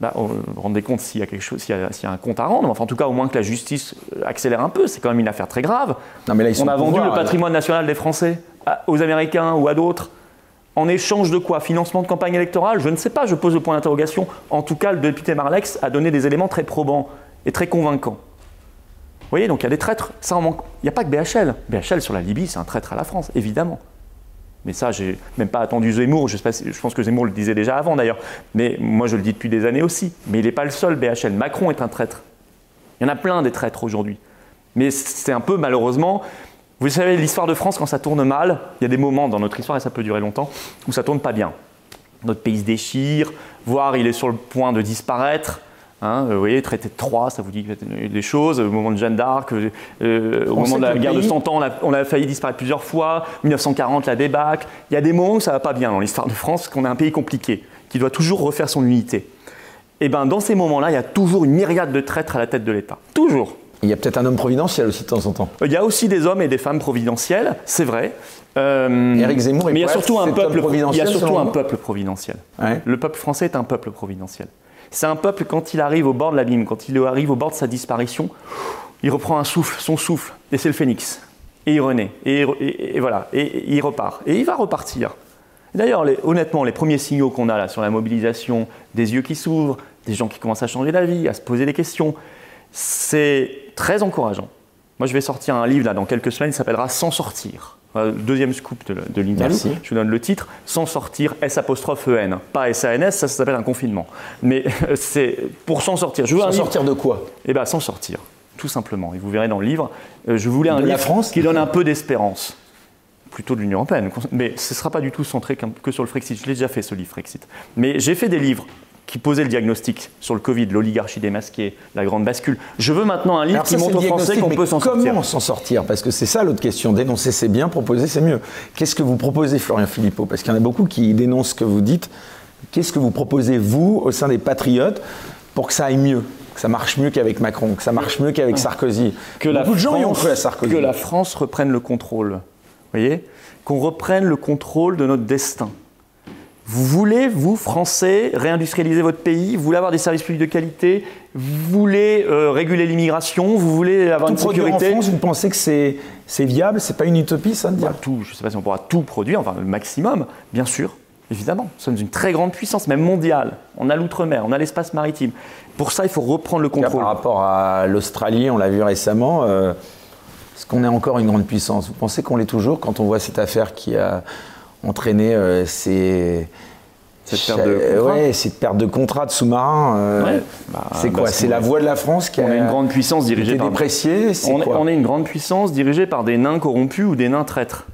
Bah, vous vous rendez compte s'il y a quelque chose, s'il y a, s'il y a un compte à rendre, enfin, en tout cas, au moins que la justice euh, accélère un peu. C'est quand même une affaire très grave. Non mais là ils sont On a vendu pouvoir, le patrimoine national des Français à- aux Américains ou à d'autres. En échange de quoi? Financement de campagne électorale? Je ne sais pas, je pose le point d'interrogation. En tout cas, le député Marlex a donné des éléments très probants et très convaincants. Vous voyez, donc il y a des traîtres, ça en manque. Il n'y a pas que BHL. BHL sur la Libye, c'est un traître à la France, évidemment. Mais ça, j'ai même pas attendu Zemmour. Je, je pense que Zemmour le disait déjà avant d'ailleurs. Mais moi, je le dis depuis des années aussi. Mais il n'est pas le seul, BHL. Macron est un traître. Il y en a plein des traîtres aujourd'hui. Mais c'est un peu malheureusement. Vous savez, l'histoire de France, quand ça tourne mal, il y a des moments dans notre histoire, et ça peut durer longtemps, où ça tourne pas bien. Notre pays se déchire, voire il est sur le point de disparaître. Hein, euh, vous voyez, traité de Troyes, ça vous dit des choses. Au moment de Jeanne d'Arc, euh, euh, au On moment de la guerre de pays- 100 ans, on a, on a failli disparaître plusieurs fois. 1940, la débâcle. Il y a des moments où ça va pas bien dans l'histoire de France, qu'on a un pays compliqué, qui doit toujours refaire son unité. Et ben, dans ces moments-là, il y a toujours une myriade de traîtres à la tête de l'État. Toujours. Il y a peut-être un homme providentiel aussi de temps en temps. Il y a aussi des hommes et des femmes providentiels, c'est vrai. Euh, Éric Zemmour est mais il y a surtout un peuple homme Il y providentiel, a surtout un peuple providentiel. Ouais. Le peuple français est un peuple providentiel. C'est un peuple quand il arrive au bord de l'abîme, quand il arrive au bord de sa disparition, il reprend un souffle, son souffle, et c'est le phénix. Et il renaît, et, et- et voilà, et, et il repart, et il va repartir. D'ailleurs, honnêtement, les premiers signaux qu'on a là sur la mobilisation, des yeux qui s'ouvrent, des gens qui commencent à changer d'avis, à se poser des questions, c'est très encourageant. Moi, je vais sortir un livre là dans quelques semaines, il s'appellera Sans sortir. Le deuxième scoop de, de l'interview. Je vous donne le titre Sans sortir, S apostrophe EN. Pas SANS, ça, ça s'appelle un confinement. Mais euh, c'est pour s'en sortir. Je veux livre- sortir de quoi? Eh bien, s'en sortir, tout simplement. Et vous verrez dans le livre, euh, je voulais un De la livre France? qui donne un peu d'espérance. Plutôt de l'Union Européenne. Mais ce ne sera pas du tout centré que sur le Frexit. Je l'ai déjà fait, ce livre Frexit. Mais j'ai fait des livres qui posaient le diagnostic sur le Covid, l'oligarchie démasquée, la grande bascule. Je veux maintenant un livre Alors qui ça, montre aux Français qu'on peut s'en sortir. Comment s'en sortir Parce que c'est ça l'autre question. Dénoncer, c'est bien. Proposer, c'est mieux. Qu'est-ce que vous proposez, Florian Philippot Parce qu'il y en a beaucoup qui dénoncent ce que vous dites. Qu'est-ce que vous proposez, vous, au sein des Patriotes, pour que ça aille mieux que ça marche mieux qu'avec Macron, que ça marche mieux qu'avec Sarkozy. que la, Beaucoup de gens y ont France, cru à Sarkozy. que la France reprenne le contrôle. Vous voyez? Qu'on reprenne le contrôle de notre destin. Vous voulez, vous, Français, réindustrialiser votre pays, vous voulez avoir des services publics de qualité, vous voulez euh, réguler l'immigration, vous voulez avoir Tout une produire en sécurité. France, vous pensez que c'est c'est viable C'est pas une utopie, ça, de dire Bah, tout, je ne sais pas si on pourra tout produire, enfin le maximum, bien sûr, évidemment. Nous sommes une très grande puissance, même mondiale. On a l'outre-mer, on a l'espace maritime. Pour ça, il faut reprendre le Là, contrôle. Par rapport à l'Australie, on l'a vu récemment, euh, est-ce qu'on est encore une grande puissance? Vous pensez qu'on l'est toujours quand on voit cette affaire qui a entraîné euh, ces... Cette perte de Euh, contrat ouais, cette perte de contrat de sous-marins euh, Ouais, bah, C'est quoi C'est la voix de la France qui on a est une grande puissance dirigée été par dépréciée on, est, on est une grande puissance dirigée par des nains corrompus ou des nains traîtres.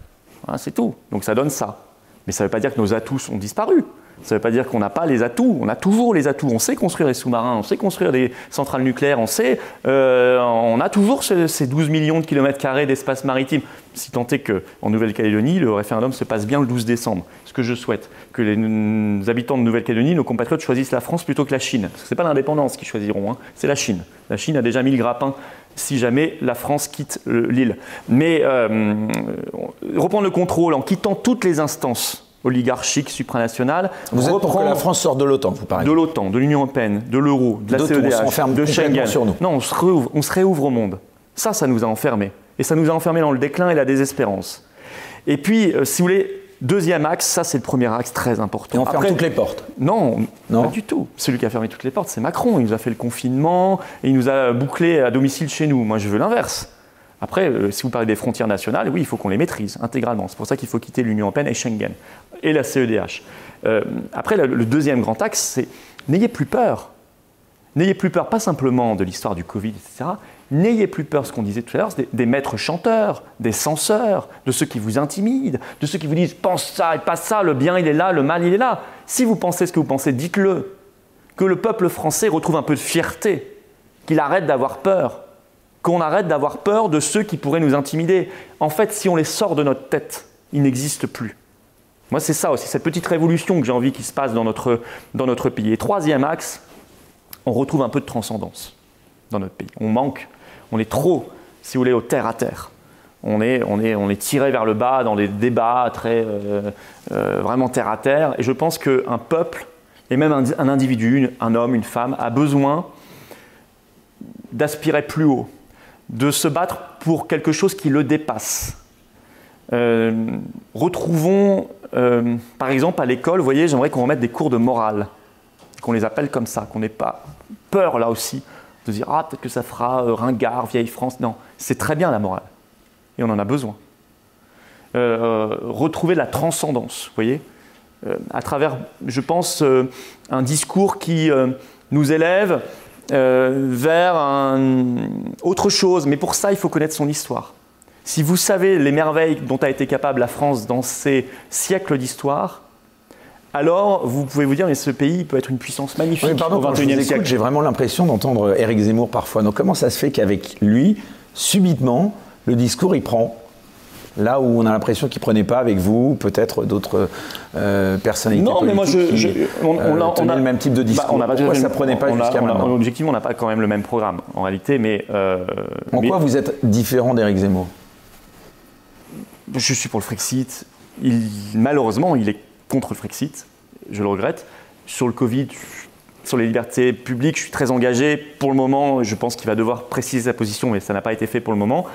Voilà, c'est tout. Donc ça donne ça. Mais ça ne veut pas dire que nos atouts ont disparu. Ça ne veut pas dire qu'on n'a pas les atouts. On a toujours les atouts. On sait construire des sous-marins, on sait construire des centrales nucléaires, on sait. euh, on a toujours ce- ces 12 millions de kilomètres carrés d'espace maritime. Si tant est qu'en Nouvelle-Calédonie, le référendum se passe bien le 12 décembre. Ce que je souhaite, que les habitants de Nouvelle-Calédonie, nos compatriotes, choisissent la France plutôt que la Chine. Ce n'est pas l'indépendance qu'ils choisiront, hein, c'est la Chine. La Chine a déjà mis le grappin si jamais la France quitte euh, l'île. Mais euh, reprendre le contrôle en quittant toutes les instances oligarchiques supranationales, Vous êtes pour que la France sorte de l'OTAN, vous parlez de l'OTAN, de l'Union européenne, de l'euro, de la CEDH, de complètement Schengen. sur nous. Non, on se, réouvre, on se réouvre au monde. Ça, ça nous a enfermés. Et ça nous a enfermés dans le déclin et la désespérance. Et puis, euh, si vous voulez, deuxième axe, ça c'est le premier axe très important. Et on ferme Après- toutes les portes. non, Non pas du tout. Celui qui a fermé toutes les portes, c'est Macron. Il nous a fait le confinement et il nous a bouclé à domicile chez nous. Moi, je veux l'inverse. Après, euh, si vous parlez des frontières nationales, oui, il faut qu'on les maîtrise intégralement. C'est pour ça qu'il faut quitter l'Union européenne et Schengen et la CEDH. Euh, après, le, deuxième grand axe, c'est n'ayez plus peur. N'ayez plus peur, pas simplement de l'histoire du Covid, etc. N'ayez plus peur, ce qu'on disait tout à l'heure, des, des maîtres chanteurs, des censeurs, de ceux qui vous intimident, de ceux qui vous disent pense ça et pas ça, le bien il est là, le mal il est là. Si vous pensez ce que vous pensez, dites-le. Que le peuple français retrouve un peu de fierté, qu'il arrête d'avoir peur, qu'on arrête d'avoir peur de ceux qui pourraient nous intimider. En fait, si on les sort de notre tête, ils n'existent plus. Moi, c'est ça aussi, cette petite révolution que j'ai envie qu'il se passe dans notre, pays. Et troisième axe, on retrouve un peu de transcendance dans notre pays. On manque, on est trop, si vous voulez, au terre à terre. On est, on tiré vers le bas dans des débats très euh, euh, vraiment terre à terre. Et je pense qu'un peuple, et même un, individu, un homme, une femme, a besoin d'aspirer plus haut, de se battre pour quelque chose qui le dépasse. Euh, retrouvons, euh, par exemple, à l'école, vous voyez, j'aimerais qu'on remette des cours de morale, qu'on les appelle comme ça, qu'on n'ait pas peur là aussi de dire ah peut-être que ça fera euh, ringard, vieille France. Non, c'est très bien la morale, et on en a besoin. Retrouver la transcendance, vous voyez, à travers, je pense, un discours qui nous élève vers un- autre chose. Mais pour ça, il faut connaître son histoire. Si vous savez les merveilles dont a été capable la France dans ces siècles d'histoire, alors vous pouvez vous dire, mais ce pays peut être une puissance magnifique Oui, pardon, au quand je vous écoute, j'ai vraiment l'impression d'entendre Éric Zemmour parfois. Donc comment ça se fait qu'avec lui, subitement, le discours il prend Là où on a l'impression qu'il prenait pas avec vous, peut-être d'autres euh, personnalités Non, mais moi, je, on, euh, on a, tenaient on a- le même type de bah, discours. on pas Pourquoi ça fait- prenait pas jusqu'à maintenant Objectivement, on n'a pas quand même le même programme en réalité, mais, euh, En mais quoi vous êtes différent d'Éric Zemmour? Je suis pour le Frexit. Il, malheureusement, il est contre le Frexit. Je le regrette. Sur le Covid, sur les libertés publiques, je suis très engagé. Pour le moment, je pense qu'il va devoir préciser sa position, mais ça n'a pas été fait pour le moment.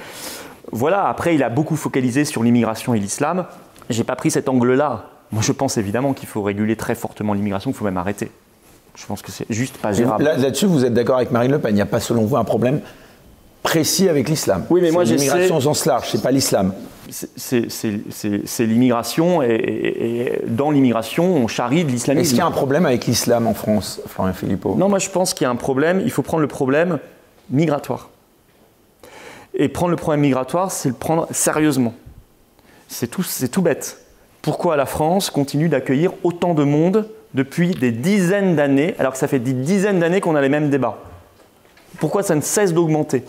Voilà, après, il a beaucoup focalisé sur l'immigration et l'islam. J'ai pas pris cet angle-là. Moi, je pense évidemment qu'il faut réguler très fortement l'immigration, qu'il faut même arrêter. Je pense que c'est juste pas gérable. Là- Là-dessus, vous êtes d'accord avec Marine Le Pen Il n'y a pas, selon vous, un problème précis avec l'islam Oui, mais moi, L'immigration au sens large, c'est pas l'islam. C'est- l'immigration, et, et- et dans l'immigration, on charrie de Est-ce l'islamisme. qu'il y a un problème avec l'islam en France, Florian Philippot? Non, moi je pense qu'il y a un problème. Il faut prendre le problème migratoire. Et prendre le problème migratoire, c'est le prendre sérieusement. C'est tout, bête. Pourquoi la France continue d'accueillir autant de monde depuis des dizaines d'années, alors que ça fait des dizaines d'années qu'on a les mêmes débats? Pourquoi ça ne cesse d'augmenter?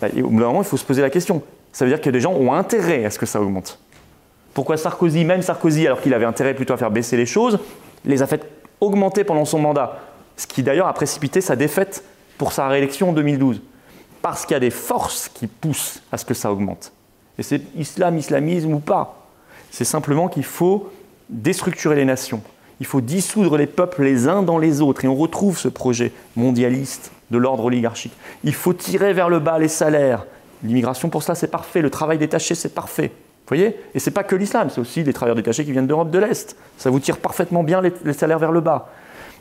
Bah, Au bout d'un moment, il faut se poser la question. Ça veut dire que des gens ont intérêt à ce que ça augmente. Pourquoi Sarkozy, même Sarkozy, alors qu'il avait intérêt plutôt à faire baisser les choses, les a fait augmenter pendant son mandat? Ce qui d'ailleurs a précipité sa défaite pour sa réélection en 2012. Parce qu'il y a des forces qui poussent à ce que ça augmente. Et c'est islam, islamisme ou pas. C'est simplement qu'il faut déstructurer les nations. Il faut dissoudre les peuples les uns dans les autres. Et on retrouve ce projet mondialiste de l'ordre oligarchique. Il faut tirer vers le bas les salaires. L'immigration, pour cela, c'est parfait. Le travail détaché, c'est parfait. Vous voyez? Et c'est pas que l'islam, c'est aussi les travailleurs détachés qui viennent d'Europe de l'Est. Ça vous tire parfaitement bien les, les salaires vers le bas.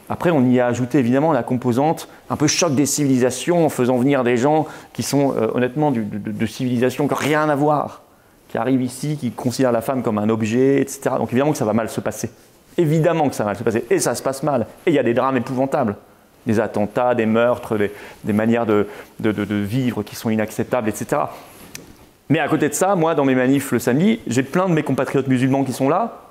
Après, on y a ajouté évidemment la composante un peu choc des civilisations en faisant venir des gens qui sont euh, honnêtement de, de civilisations qui n'ont rien à voir, qui arrivent ici, qui considèrent la femme comme un objet, etc. Donc évidemment que ça va mal se passer. Évidemment que ça va mal se passer. Et ça se passe mal. Et il y a des drames épouvantables. Des attentats, des meurtres, des, manières de, vivre qui sont inacceptables, etc. Mais à côté de ça, moi, dans mes manifs le samedi, j'ai plein de mes compatriotes musulmans qui sont là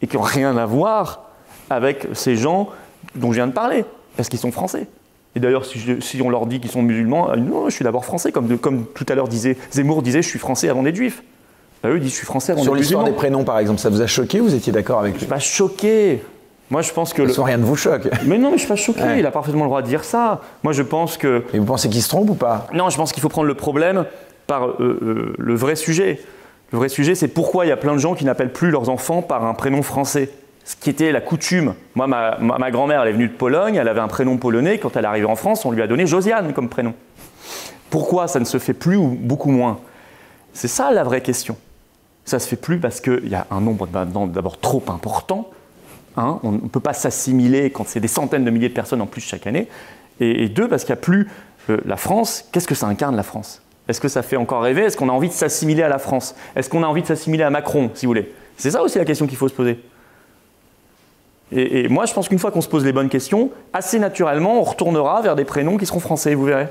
et qui n'ont rien à voir avec ces gens dont je viens de parler, parce qu'ils sont français. Et d'ailleurs, si, on leur dit qu'ils sont musulmans, non, je suis d'abord français, comme, comme tout à l'heure disait Zemmour disait, je suis français avant d'être juif. Bah, eux, ils disent, je suis français avant Sur l'histoire des prénoms, par exemple, ça vous a choqué Vous étiez d'accord avec lui Pas choqué. Moi, je pense que. Le... rien ne vous choque. Mais non, mais je suis pas choqué. Il a parfaitement le droit de dire ça. Moi, je pense que. Et vous pensez qu'il se trompe ou pas? Non, je pense qu'il faut prendre le problème par euh, euh, le vrai sujet. Le vrai sujet, c'est pourquoi il y a plein de gens qui n'appellent plus leurs enfants par un prénom français ce qui était la coutume. Moi, ma, grand-mère, elle est venue de Pologne, elle avait un prénom polonais. Quand elle est arrivée en France, on lui a donné Josiane comme prénom. Pourquoi ça ne se fait plus ou beaucoup moins? C'est ça la vraie question. Ça se fait plus parce qu'il y a un nombre d'abord trop important. Hein. on ne peut pas s'assimiler quand c'est des centaines de milliers de personnes en plus chaque année. Et, deux, parce qu'il n'y a plus euh, la France. Qu'est-ce que ça incarne la France? Est-ce que ça fait encore rêver? Est-ce qu'on a envie de s'assimiler à la France? Est-ce qu'on a envie de s'assimiler à Macron, si vous voulez? C'est ça aussi la question qu'il faut se poser. Et, moi, je pense qu'une fois qu'on se pose les bonnes questions, assez naturellement, on retournera vers des prénoms qui seront français, vous verrez.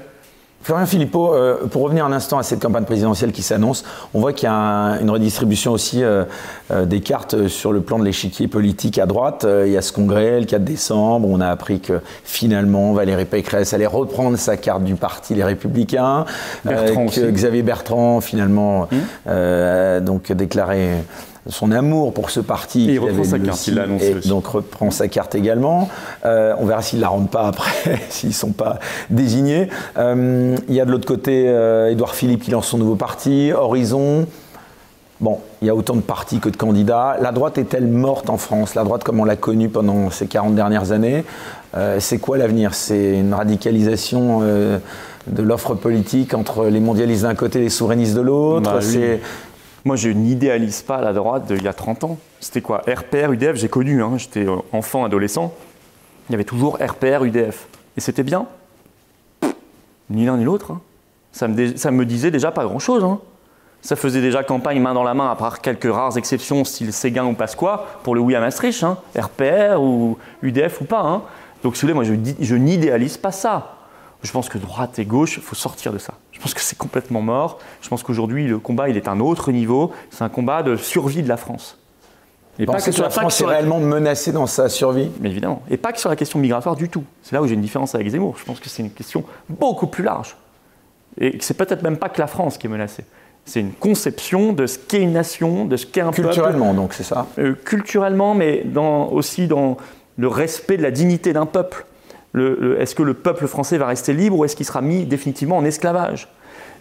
Florian Philippot, euh, pour revenir un instant à cette campagne présidentielle qui s'annonce, on voit qu'il y a une redistribution aussi euh, euh, des cartes sur le plan de l'échiquier politique à droite. il y a ce congrès le 4 décembre, on a appris que finalement Valérie Pécresse allait reprendre sa carte du parti Les Républicains, que Xavier Bertrand finalement mmh. donc déclaré son amour pour ce parti. il reprend sa carte, il l'a annoncé. donc reprend sa carte également. Euh, on verra s'ils ne la rendent pas après, s'ils ne sont pas désignés. Euh, il y a de l'autre côté euh, Édouard Philippe qui lance son nouveau parti, Horizon. Bon, il y a autant de partis que de candidats. La droite est-elle morte en France? La droite comme on l'a connue pendant ces 40 dernières années, c'est quoi l'avenir? C'est une radicalisation de l'offre politique entre les mondialistes d'un côté et les souverainistes de l'autre? Bah moi, je n'idéalise pas la droite d'il y a 30 ans. C'était quoi RPR, UDF, j'ai connu, hein, j'étais enfant, adolescent. Il y avait toujours RPR, UDF. Et c'était bien. Ni l'un ni l'autre. Hein. Ça, me me disait déjà pas grand-chose. Hein. Ça faisait déjà campagne main dans la main, à part quelques rares exceptions, style Séguin ou Pasqua, pour le oui à Maastricht. RPR ou UDF ou pas. Donc, si vous voulez, moi, je, je n'idéalise pas ça. Je pense que droite et gauche, il faut sortir de ça. Je pense que c'est complètement mort. Je pense qu'aujourd'hui, le combat, il est à un autre niveau. C'est un combat de survie de la France. Et pas que, la France est réellement menacée dans sa survie Mais évidemment. Et pas que sur la question migratoire du tout. C'est là où j'ai une différence avec Zemmour. Je pense que c'est une question beaucoup plus large. Et c'est peut-être même pas que la France qui est menacée. C'est une conception de ce qu'est une nation, de ce qu'est un peuple. Culturellement, donc, c'est ça euh, Culturellement, mais dans, aussi dans le respect de la dignité d'un peuple est-ce que le peuple français va rester libre ou est-ce qu'il sera mis définitivement en esclavage?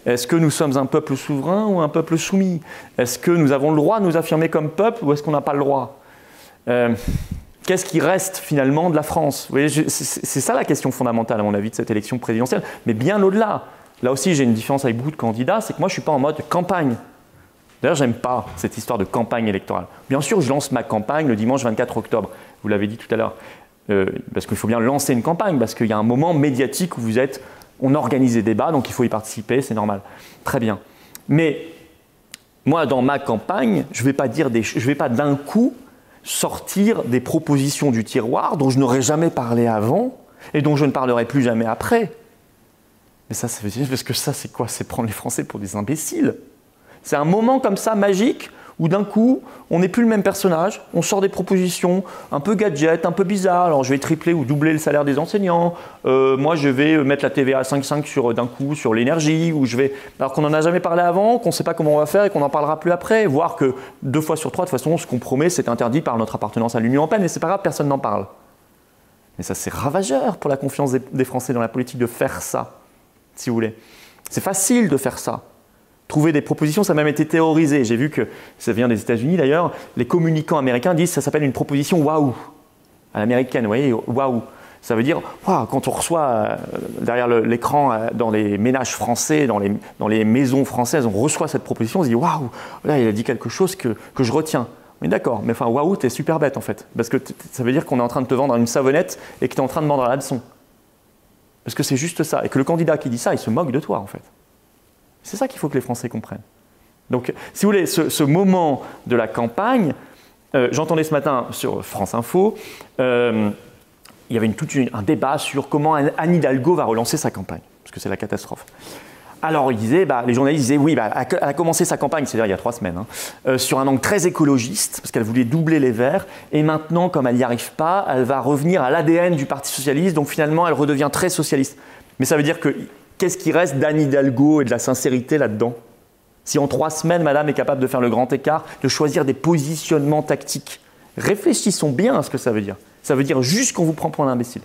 Est-ce que nous sommes un peuple souverain ou un peuple soumis? Est-ce que nous avons le droit de nous affirmer comme peuple ou est-ce qu'on n'a pas le droit? Euh, Qu'est-ce qui reste finalement de la France? C'est ça la question fondamentale à mon avis de cette élection présidentielle, mais bien au-delà. Là aussi, j'ai une différence avec beaucoup de candidats, c'est que moi, je ne suis pas en mode campagne. D'ailleurs, j'aime pas cette histoire de campagne électorale. Bien sûr, je lance ma campagne le dimanche 24 octobre. Vous l'avez dit tout à l'heure. Euh, parce qu'il faut bien lancer une campagne, parce qu'il y a un moment médiatique où vous êtes, on organise des débats, donc il faut y participer, c'est normal. Très bien. Mais moi, dans ma campagne, je ne vais pas dire des, je vais pas d'un coup sortir des propositions du tiroir dont je n'aurais jamais parlé avant et dont je ne parlerai plus jamais après. Mais ça, ça veut parce que ça, c'est quoi? C'est prendre les Français pour des imbéciles. C'est un moment comme ça magique où d'un coup, on n'est plus le même personnage, on sort des propositions un peu gadget, un peu bizarres. Alors je vais tripler ou doubler le salaire des enseignants, euh, moi je vais mettre la TVA à 5,5 sur, d'un coup sur l'énergie, ou je vais. Alors qu'on n'en a jamais parlé avant, qu'on ne sait pas comment on va faire et qu'on n'en parlera plus après, voire que deux fois sur trois, de toute façon, ce qu'on promet, c'est interdit par notre appartenance à l'Union européenne, et c'est pas grave, personne n'en parle. Mais ça, c'est ravageur pour la confiance des Français dans la politique de faire ça, si vous voulez. C'est facile de faire ça trouver des propositions, ça a même été théorisé. J'ai vu que, ça vient des États-Unis d'ailleurs, les communicants américains disent ça s'appelle une proposition waouh, à l'américaine, vous voyez, waouh. Ça veut dire, quand on reçoit euh, derrière l'écran euh, dans les ménages français, dans les, maisons françaises, on reçoit cette proposition, on se dit waouh, là il a dit quelque chose que, je retiens. Mais d'accord, mais enfin waouh, t'es super bête en fait. Parce que ça veut dire qu'on est en train de te vendre une savonnette et que tu es en train de vendre la leçon. Parce que c'est juste ça. Et que le candidat qui dit ça, il se moque de toi en fait. C'est ça qu'il faut que les Français comprennent. Donc, si vous voulez, ce, moment de la campagne, euh, j'entendais ce matin sur France Info, euh, il y avait tout un débat sur comment Anne Hidalgo va relancer sa campagne, parce que c'est la catastrophe. Alors, il disait, bah, les journalistes disaient, oui, bah, elle a commencé sa campagne, c'est-à-dire il y a trois semaines, hein, euh, sur un angle très écologiste, parce qu'elle voulait doubler les verts, et maintenant, comme elle n'y arrive pas, elle va revenir à l'ADN du Parti socialiste, donc finalement, elle redevient très socialiste. Mais ça veut dire que qu'est-ce qui reste d'Anne Hidalgo et de la sincérité là-dedans? Si en trois semaines, madame est capable de faire le grand écart, de choisir des positionnements tactiques, réfléchissons bien à ce que ça veut dire. Ça veut dire juste qu'on vous prend pour un imbécile.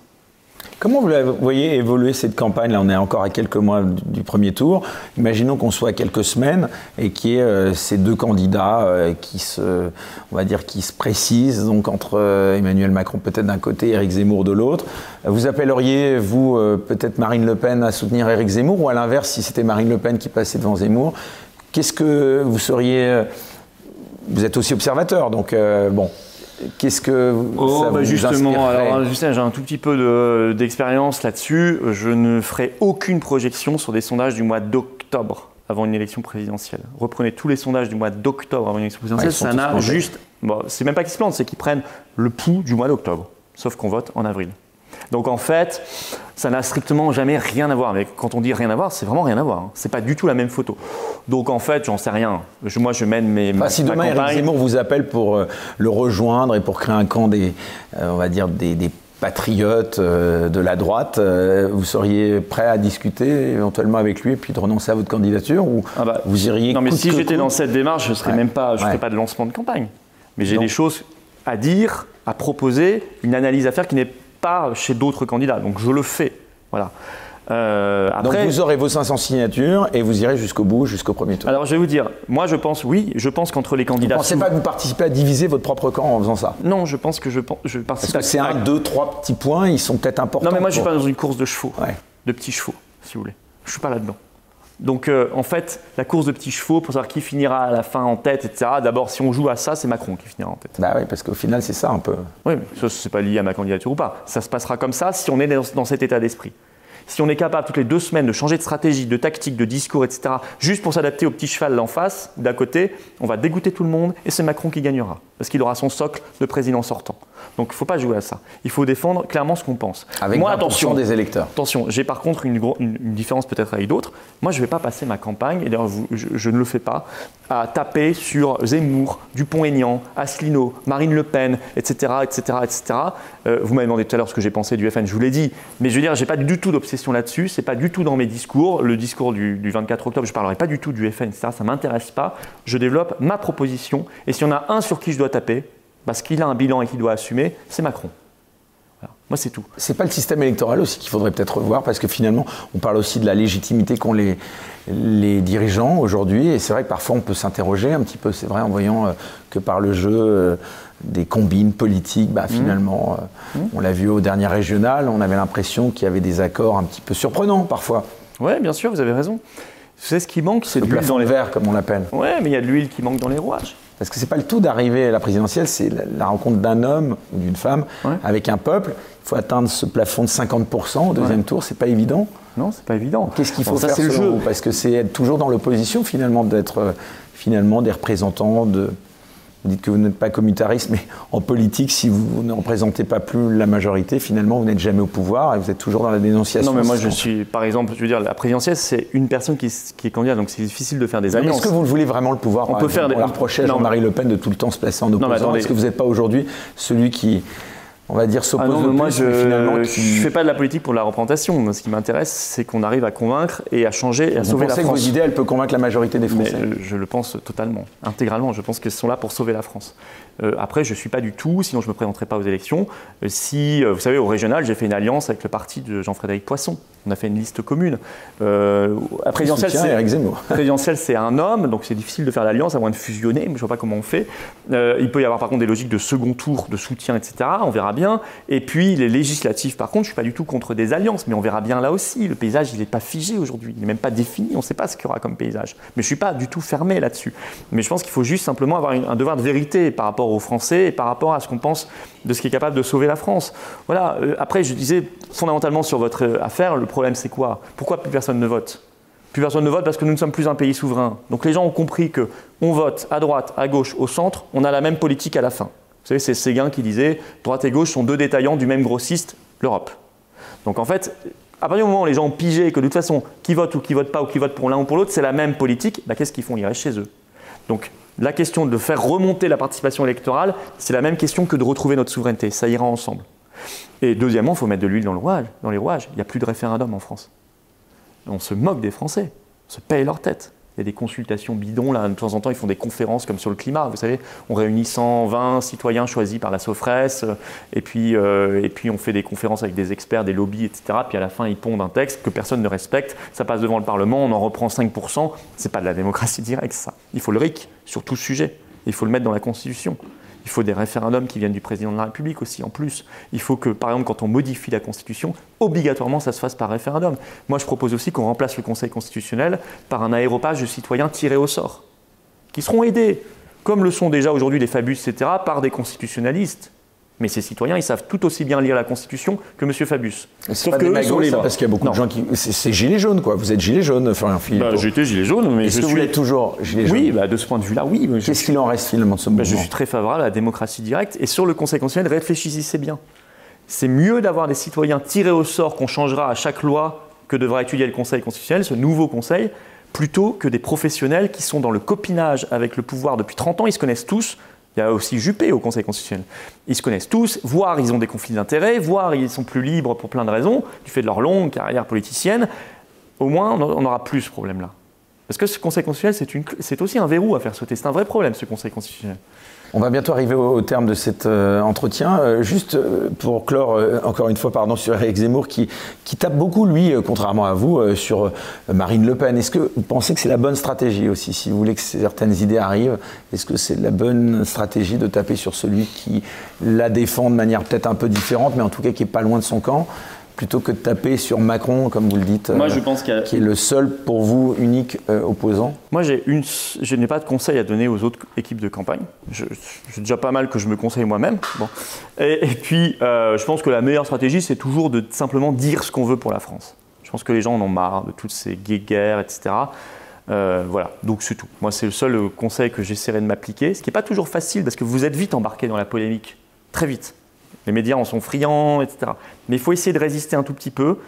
Comment vous voyez évoluer cette campagne Là, on est encore à quelques mois du premier tour. Imaginons qu'on soit à quelques semaines et qu'il y ait euh, ces deux candidats euh, qui se, on va dire, qui se précisent, donc entre euh, Emmanuel Macron peut-être d'un côté, Éric Zemmour de l'autre. Vous appelleriez, vous, peut-être Marine Le Pen à soutenir Éric Zemmour ou à l'inverse, si c'était Marine Le Pen qui passait devant Zemmour Qu'est-ce que vous seriez Vous êtes aussi observateur, donc bon, Qu'est-ce que oh, ça bah justement, alors j'ai un tout petit peu d'expérience là-dessus. Je ne ferai aucune projection sur des sondages du mois d'octobre avant une élection présidentielle. Reprenez tous les sondages du mois d'octobre avant une élection présidentielle, ça n'a juste. Bon, c'est même pas qu'ils se plantent, c'est qu'ils prennent le pouls du mois d'octobre. Sauf qu'on vote en avril. Donc en fait, ça n'a strictement jamais rien à voir. Mais quand on dit rien à voir, c'est vraiment rien à voir. Hein. C'est pas du tout la même photo. Donc en fait, j'en sais rien. moi, je mène mes. Enfin, si demain Eric Zemmour vous appelle pour euh, le rejoindre et pour créer un camp des, euh, on va dire des, patriotes euh, de la droite, vous seriez prêt à discuter éventuellement avec lui et puis de renoncer à votre candidature ou ah bah, vous iriez Non, mais si j'étais dans cette démarche, je serais même pas, je ferais pas de lancement de campagne. Mais j'ai des choses à dire, à proposer, une analyse à faire qui n'est chez d'autres candidats. Donc je le fais. Voilà. Euh, après, Donc vous aurez vos 500 signatures et vous irez jusqu'au bout, jusqu'au premier tour. Alors je vais vous dire, moi je pense, oui, je pense qu'entre les candidats. Vous ne pensez pas que vous participez à diviser votre propre camp en faisant ça? Non, je pense que je, je participe Parce que c'est un, deux, trois petits points, ils sont peut-être importants. Non, mais moi je ne suis pas dans une course de chevaux, de petits chevaux, si vous voulez. Je ne suis pas là-dedans. Donc euh, en fait, la course de petits chevaux, pour savoir qui finira à la fin en tête, etc. D'abord, si on joue à ça, c'est Macron qui finira en tête. Bah oui, parce qu'au final, c'est ça un peu. Oui, mais ça, c'est pas lié à ma candidature ou pas. Ça se passera comme ça si on est dans cet état d'esprit. Si on est capable toutes les deux semaines de changer de stratégie, de tactique, de discours, etc., juste pour s'adapter au petit cheval d'en face, d'à côté, on va dégoûter tout le monde et c'est Macron qui gagnera. Parce qu'il aura son socle de président sortant. Donc il ne faut pas jouer à ça. Il faut défendre clairement ce qu'on pense. Avec Moi, attention des électeurs. Attention, j'ai par contre une, différence peut-être avec d'autres. Moi, je ne vais pas passer ma campagne, et d'ailleurs je, ne le fais pas, à taper sur Zemmour, Dupont-Aignan, Asselineau, Marine Le Pen, etc. etc., etc. vous m'avez demandé tout à l'heure ce que j'ai pensé du FN, je vous l'ai dit. Mais je veux dire, je n'ai pas du tout d'obsession là-dessus. Ce n'est pas du tout dans mes discours. Le discours du, 24 octobre, je parlerai pas du tout du FN, etc. Ça m'intéresse pas. Je développe ma proposition. Et s'il y en a un sur qui je dois taper, parce qu'il a un bilan et qu'il doit assumer, c'est Macron. Moi, c'est tout. C'est pas le système électoral aussi qu'il faudrait peut-être revoir, parce que finalement, on parle aussi de la légitimité qu'ont les, les dirigeants aujourd'hui, et c'est vrai que parfois on peut s'interroger un petit peu, c'est vrai, en voyant euh, que par le jeu euh, des combines politiques, bah, mmh. finalement, euh, mmh. on l'a vu au dernier régional, on avait l'impression qu'il y avait des accords un petit peu surprenants parfois. Oui, bien sûr, vous avez raison. C'est ce qui manque, c'est de l'huile dans les verres, comme on l'appelle. Oui, mais il y a de l'huile qui manque dans les rouages. Parce que c'est pas le tout d'arriver à la présidentielle, c'est la, rencontre d'un homme ou d'une femme avec un peuple. Il faut atteindre ce plafond de 50% au deuxième tour, c'est pas évident. Non, c'est pas évident. Qu'est-ce qu'il faut faire c'est le jeu Parce que c'est être toujours dans l'opposition finalement, d'être euh, finalement des représentants de, vous dites que vous n'êtes pas commutariste, mais en politique, si vous ne représentez pas plus la majorité, finalement, vous n'êtes jamais au pouvoir et vous êtes toujours dans la dénonciation. Non, mais moi, je suis, par exemple, je veux dire, la présidentielle, c'est une personne qui, est candidate, donc c'est difficile de faire des alliances. Est-ce que vous voulez vraiment le pouvoir On peut faire des... On reprochait à Jean-Marie Le Pen de tout le temps se placer en opposition. Est-ce que vous n'êtes pas aujourd'hui celui qui on va dire, s'oppose ah moi, je ne fais pas de la politique pour la représentation. Ce qui m'intéresse, c'est qu'on arrive à convaincre et à changer et à sauver la France. Vous pensez que vos idées, elles peuvent convaincre la majorité des Français? Je le pense totalement, intégralement. Je pense qu'elles sont là pour sauver la France. Euh, après, je ne suis pas du tout, sinon je ne me présenterai pas aux élections. Euh, si, euh, vous savez, au régional, j'ai fait une alliance avec le parti de Jean-Frédéric Poisson. On a fait une liste commune. Euh, présidentielle, c'est, c'est un homme, donc c'est difficile de faire l'alliance à moins de fusionner, mais je ne vois pas comment on fait. il peut y avoir par contre des logiques de second tour, de soutien, etc. On verra bien. Et puis les législatives, par contre, je ne suis pas du tout contre des alliances, mais on verra bien là aussi. Le paysage, il n'est pas figé aujourd'hui, il n'est même pas défini, on ne sait pas ce qu'il y aura comme paysage. Mais je ne suis pas du tout fermé là-dessus. Mais je pense qu'il faut juste simplement avoir un devoir de vérité par rapport aux Français et par rapport à ce qu'on pense de ce qui est capable de sauver la France. Voilà. Euh, après, je disais fondamentalement sur votre euh, affaire, le problème c'est quoi? Pourquoi plus personne ne vote? Plus personne ne vote parce que nous ne sommes plus un pays souverain. Donc les gens ont compris que on vote à droite, à gauche, au centre, on a la même politique à la fin. Vous savez, c'est Séguin qui disait droite et gauche sont deux détaillants du même grossiste. l'Europe. Donc en fait, à partir du moment où les gens ont pigé que de toute façon, qui vote ou qui vote pas ou qui vote pour l'un ou pour l'autre, c'est la même politique, bah, qu'est-ce qu'ils font? Ils restent chez eux. Donc la question de faire remonter la participation électorale, c'est la même question que de retrouver notre souveraineté. Ça ira ensemble. Et deuxièmement, il faut mettre de l'huile dans, dans les rouages. Il n'y a plus de référendum en France. On se moque des Français. On se paye leur tête. Il y a des consultations bidons, là, de temps en temps, ils font des conférences comme sur le climat. Vous savez, on réunit 120 citoyens choisis par la Sofres, euh, et puis, euh, et puis on fait des conférences avec des experts, des lobbies, etc. Puis à la fin, ils pondent un texte que personne ne respecte. Ça passe devant le Parlement, on en reprend 5%. C'est pas de la démocratie directe, ça. Il faut le RIC sur tout sujet. Il faut le mettre dans la Constitution. Il faut des référendums qui viennent du président de la République aussi, en plus. Il faut que, par exemple, quand on modifie la Constitution, obligatoirement, ça se fasse par référendum. Moi, je propose aussi qu'on remplace le Conseil constitutionnel par un aéropage de citoyens tirés au sort, qui seront aidés, comme le sont déjà aujourd'hui les Fabus, etc., par des constitutionnalistes. Mais ces citoyens, ils savent tout aussi bien lire la Constitution que M. Fabius. Sauf que eux sont libres. Parce qu'il y a beaucoup de gens qui. C'est gilet jaune, quoi. Vous êtes gilet jaune, Florian Philippe. Bah, J'étais gilet jaune, mais Est-ce je que suis. vous êtes toujours gilet jaune Oui, bah, de ce point de vue-là, oui. Qu'est-ce qu'il en reste finalement de ce bah, mouvement je suis très favorable à la démocratie directe. Et sur le Conseil constitutionnel, réfléchissez bien. C'est mieux d'avoir des citoyens tirés au sort qu'on changera à chaque loi que devra étudier le Conseil constitutionnel, ce nouveau Conseil, plutôt que des professionnels qui sont dans le copinage avec le pouvoir depuis 30 ans. Ils se connaissent tous. Il y a aussi Juppé au Conseil constitutionnel. Ils se connaissent tous, voire ils ont des conflits d'intérêts, voire ils sont plus libres pour plein de raisons, du fait de leur longue carrière politicienne. Au moins, on n'aura plus ce problème-là. Parce que ce Conseil constitutionnel, c'est aussi un verrou à faire sauter. C'est un vrai problème, ce Conseil constitutionnel. On va bientôt arriver au, terme de cet euh, entretien. Euh, juste euh, pour clore, encore une fois, pardon, sur Eric Zemmour, qui, tape beaucoup, lui, contrairement à vous, sur Marine Le Pen. Est-ce que vous pensez que c'est la bonne stratégie aussi Si vous voulez que certaines idées arrivent, est-ce que c'est la bonne stratégie de taper sur celui qui la défend de manière peut-être un peu différente, mais en tout cas qui est pas loin de son camp? Plutôt que de taper sur Macron, comme vous le dites, Moi, euh, je pense a- qui est le seul, pour vous, unique euh, opposant Moi, j'ai une, je n'ai pas de conseils à donner aux autres équipes de campagne. Je- J'ai déjà pas mal que je me conseille moi-même. Bon. Et, et puis, euh, je pense que la meilleure stratégie, c'est toujours de simplement dire ce qu'on veut pour la France. Je pense que les gens en ont marre de toutes ces guerres, etc. Euh, voilà, donc c'est tout. Moi, c'est le seul conseil que j'essaierai de m'appliquer, ce qui n'est pas toujours facile parce que vous êtes vite embarqué dans la polémique, très vite. Les médias en sont friands, etc. Mais il faut essayer de résister un tout petit peu.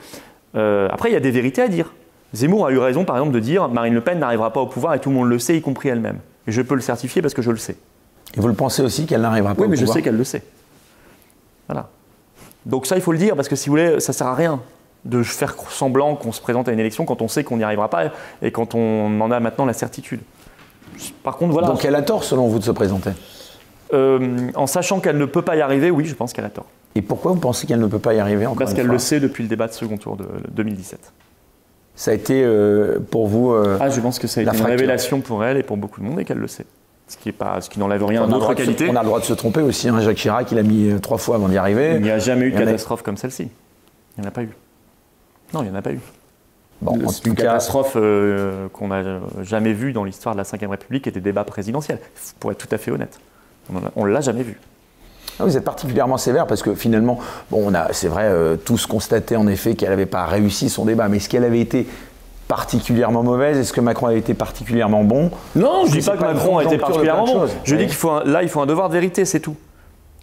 Euh, après, il y a des vérités à dire. Zemmour a eu raison, par exemple, de dire Marine Le Pen n'arrivera pas au pouvoir et tout le monde le sait, y compris elle-même. Et je peux le certifier parce que je le sais. Et vous le pensez aussi qu'elle n'arrivera pas Oui, au mais je pouvoir sais qu'elle le sait. Voilà. Donc ça, il faut le dire parce que si vous voulez, ça sert à rien de faire semblant qu'on se présente à une élection quand on sait qu'on n'y arrivera pas et quand on en a maintenant la certitude. Par contre, voilà. Donc elle a tort, selon vous, de se présenter? Euh, en sachant qu'elle ne peut pas y arriver, oui, je pense qu'elle a tort. Et pourquoi vous pensez qu'elle ne peut pas y arriver encore Parce qu'elle le sait depuis le débat de second tour de 2017. Ça a été euh, pour vous. euh, Ah, je pense que ça a La été une fracture. révélation pour elle et pour beaucoup de monde et qu'elle le sait. Ce qui, est pas, ce qui n'enlève rien à notre se, qualité. on a le droit de se tromper aussi. hein. Jacques Chirac, il a mis trois fois avant d'y Il arriver. n'y a jamais eu Il de a- catastrophe comme celle-ci. Il n'y en a pas eu. Non, il n'y en a pas eu. Bon, en C'est une cas, catastrophe euh, qu'on n'a jamais vue dans l'histoire de la Ve République et des débats présidentiels, pour être tout à fait honnête. On ne l'a jamais vu. ah, vous êtes particulièrement sévère parce que finalement, bon, on a, c'est vrai, euh, tous constaté en effet qu'elle n'avait pas réussi son débat. Mais est-ce qu'elle avait été particulièrement mauvaise? Est-ce que Macron avait été particulièrement bon? Non, je C'est dis pas que pas Macron a été particulièrement bon. Je dis qu'il faut un- là, il faut un devoir de vérité, c'est tout.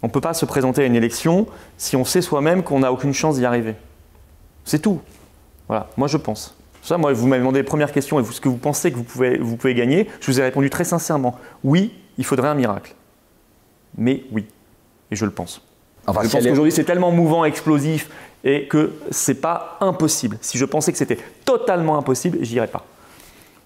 On ne peut pas se présenter à une élection si on sait soi-même qu'on n'a aucune chance d'y arriver. C'est tout. Voilà, moi je pense. Ça, moi, vous m'avez demandé les premières questions et vous, ce que vous pensez que vous pouvez, vous pouvez gagner, je vous ai répondu très sincèrement. Oui, il faudrait un miracle. Mais oui, et je le pense. Enfin, Je si pense est- qu'aujourd'hui c'est tellement mouvant, explosif, et que c'est pas impossible. Si je pensais que c'était totalement impossible, j'y irais pas.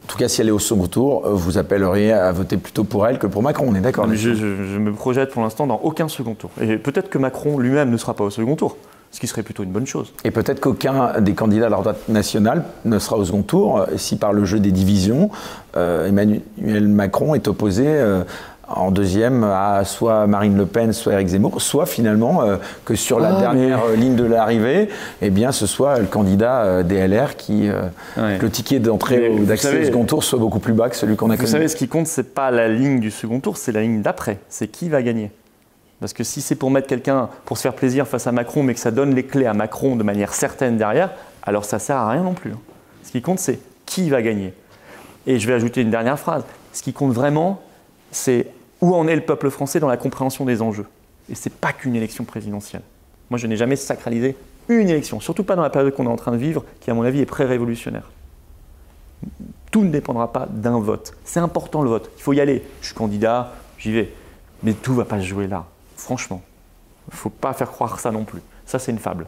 En tout cas, si elle est au second tour, vous appelleriez à voter plutôt pour elle que pour Macron. On est d'accord je me projette pour l'instant dans aucun second tour. Et peut-être que Macron lui-même ne sera pas au second tour, ce qui serait plutôt une bonne chose. Et peut-être qu'aucun des candidats à la droite nationale ne sera au second tour euh, si par le jeu des divisions, euh, Emmanuel Macron est opposé euh, en deuxième à soit Marine Le Pen, soit Éric Zemmour, soit finalement euh, que sur la Ah, dernière euh, ligne de l'arrivée, eh bien ce soit le candidat euh, DLR qui euh, Ouais. que le ticket d'entrée ou d'accès au second tour soit beaucoup plus bas que celui qu'on a Vous connu. savez, ce qui compte, c'est pas la ligne du second tour, c'est la ligne d'après. C'est qui va gagner. Parce que si c'est pour mettre quelqu'un pour se faire plaisir face à Macron, mais que ça donne les clés à Macron de manière certaine derrière, alors ça sert à rien non plus. hein. Ce qui compte, c'est qui va gagner. Et je vais ajouter une dernière phrase. Ce qui compte vraiment, c'est où en est le peuple français dans la compréhension des enjeux? Et c'est pas qu'une élection présidentielle. Moi, je n'ai jamais sacralisé une élection, surtout pas dans la période qu'on est en train de vivre, qui à mon avis est pré-révolutionnaire. Tout ne dépendra pas d'un vote. C'est important le vote. Il faut y aller. Je suis candidat, j'y vais. Mais tout ne va pas se jouer là. Franchement. Il ne faut pas faire croire ça non plus. Ça, c'est une fable.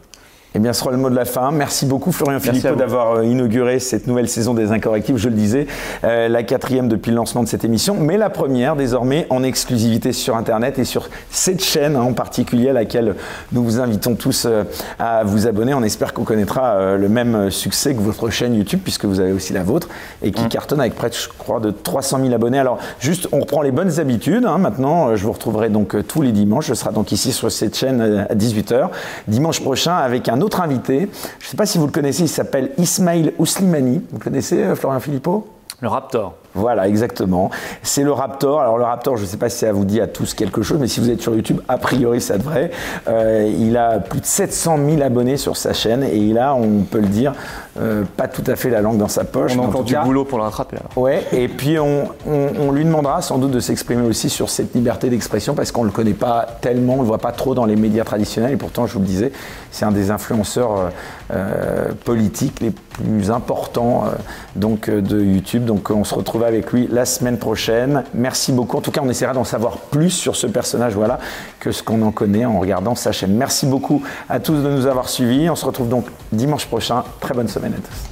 Eh bien, ce sera le mot de la fin. Merci beaucoup, Florian Philippot, d'avoir euh, inauguré cette nouvelle saison des Incorrectibles. Je le disais, euh, la quatrième depuis le lancement de cette émission, mais la première désormais en exclusivité sur Internet et sur cette chaîne hein, en particulier à laquelle nous vous invitons tous euh, à vous abonner. On espère qu'on connaîtra le même succès que votre chaîne YouTube, puisque vous avez aussi la vôtre, et qui mmh. cartonne avec près, je crois, de 300 000 abonnés. Alors, juste, on reprend les bonnes habitudes. Hein. Maintenant, je vous retrouverai donc tous les dimanches. Je serai donc ici sur cette chaîne à 18h. Dimanche prochain avec un autre invité. Je ne sais pas si vous le connaissez, il s'appelle Ismail Ouslimani. Vous connaissez euh, Florian Philippot? Le Raptor. Voilà, exactement. C'est le Raptor. Alors le Raptor, je ne sais pas si ça vous dit à tous quelque chose, mais si vous êtes sur YouTube, a priori ça devrait. Euh, il a plus de 700 000 abonnés sur sa chaîne et il a, on peut le dire, euh, pas tout à fait la langue dans sa poche. On a encore du boulot pour le rattraper. Ouais, et puis on, lui demandera sans doute de s'exprimer aussi sur cette liberté d'expression parce qu'on ne le connaît pas tellement, on ne le voit pas trop dans les médias traditionnels et pourtant, je vous le disais, c'est un des influenceurs euh, politiques les plus importants donc, de YouTube. Donc on se retrouve avec lui la semaine prochaine. Merci beaucoup. En tout cas, on essaiera d'en savoir plus sur ce personnage, voilà, que ce qu'on en connaît en regardant sa chaîne. Merci beaucoup à tous de nous avoir suivis. On se retrouve donc dimanche prochain. Très bonne semaine à tous.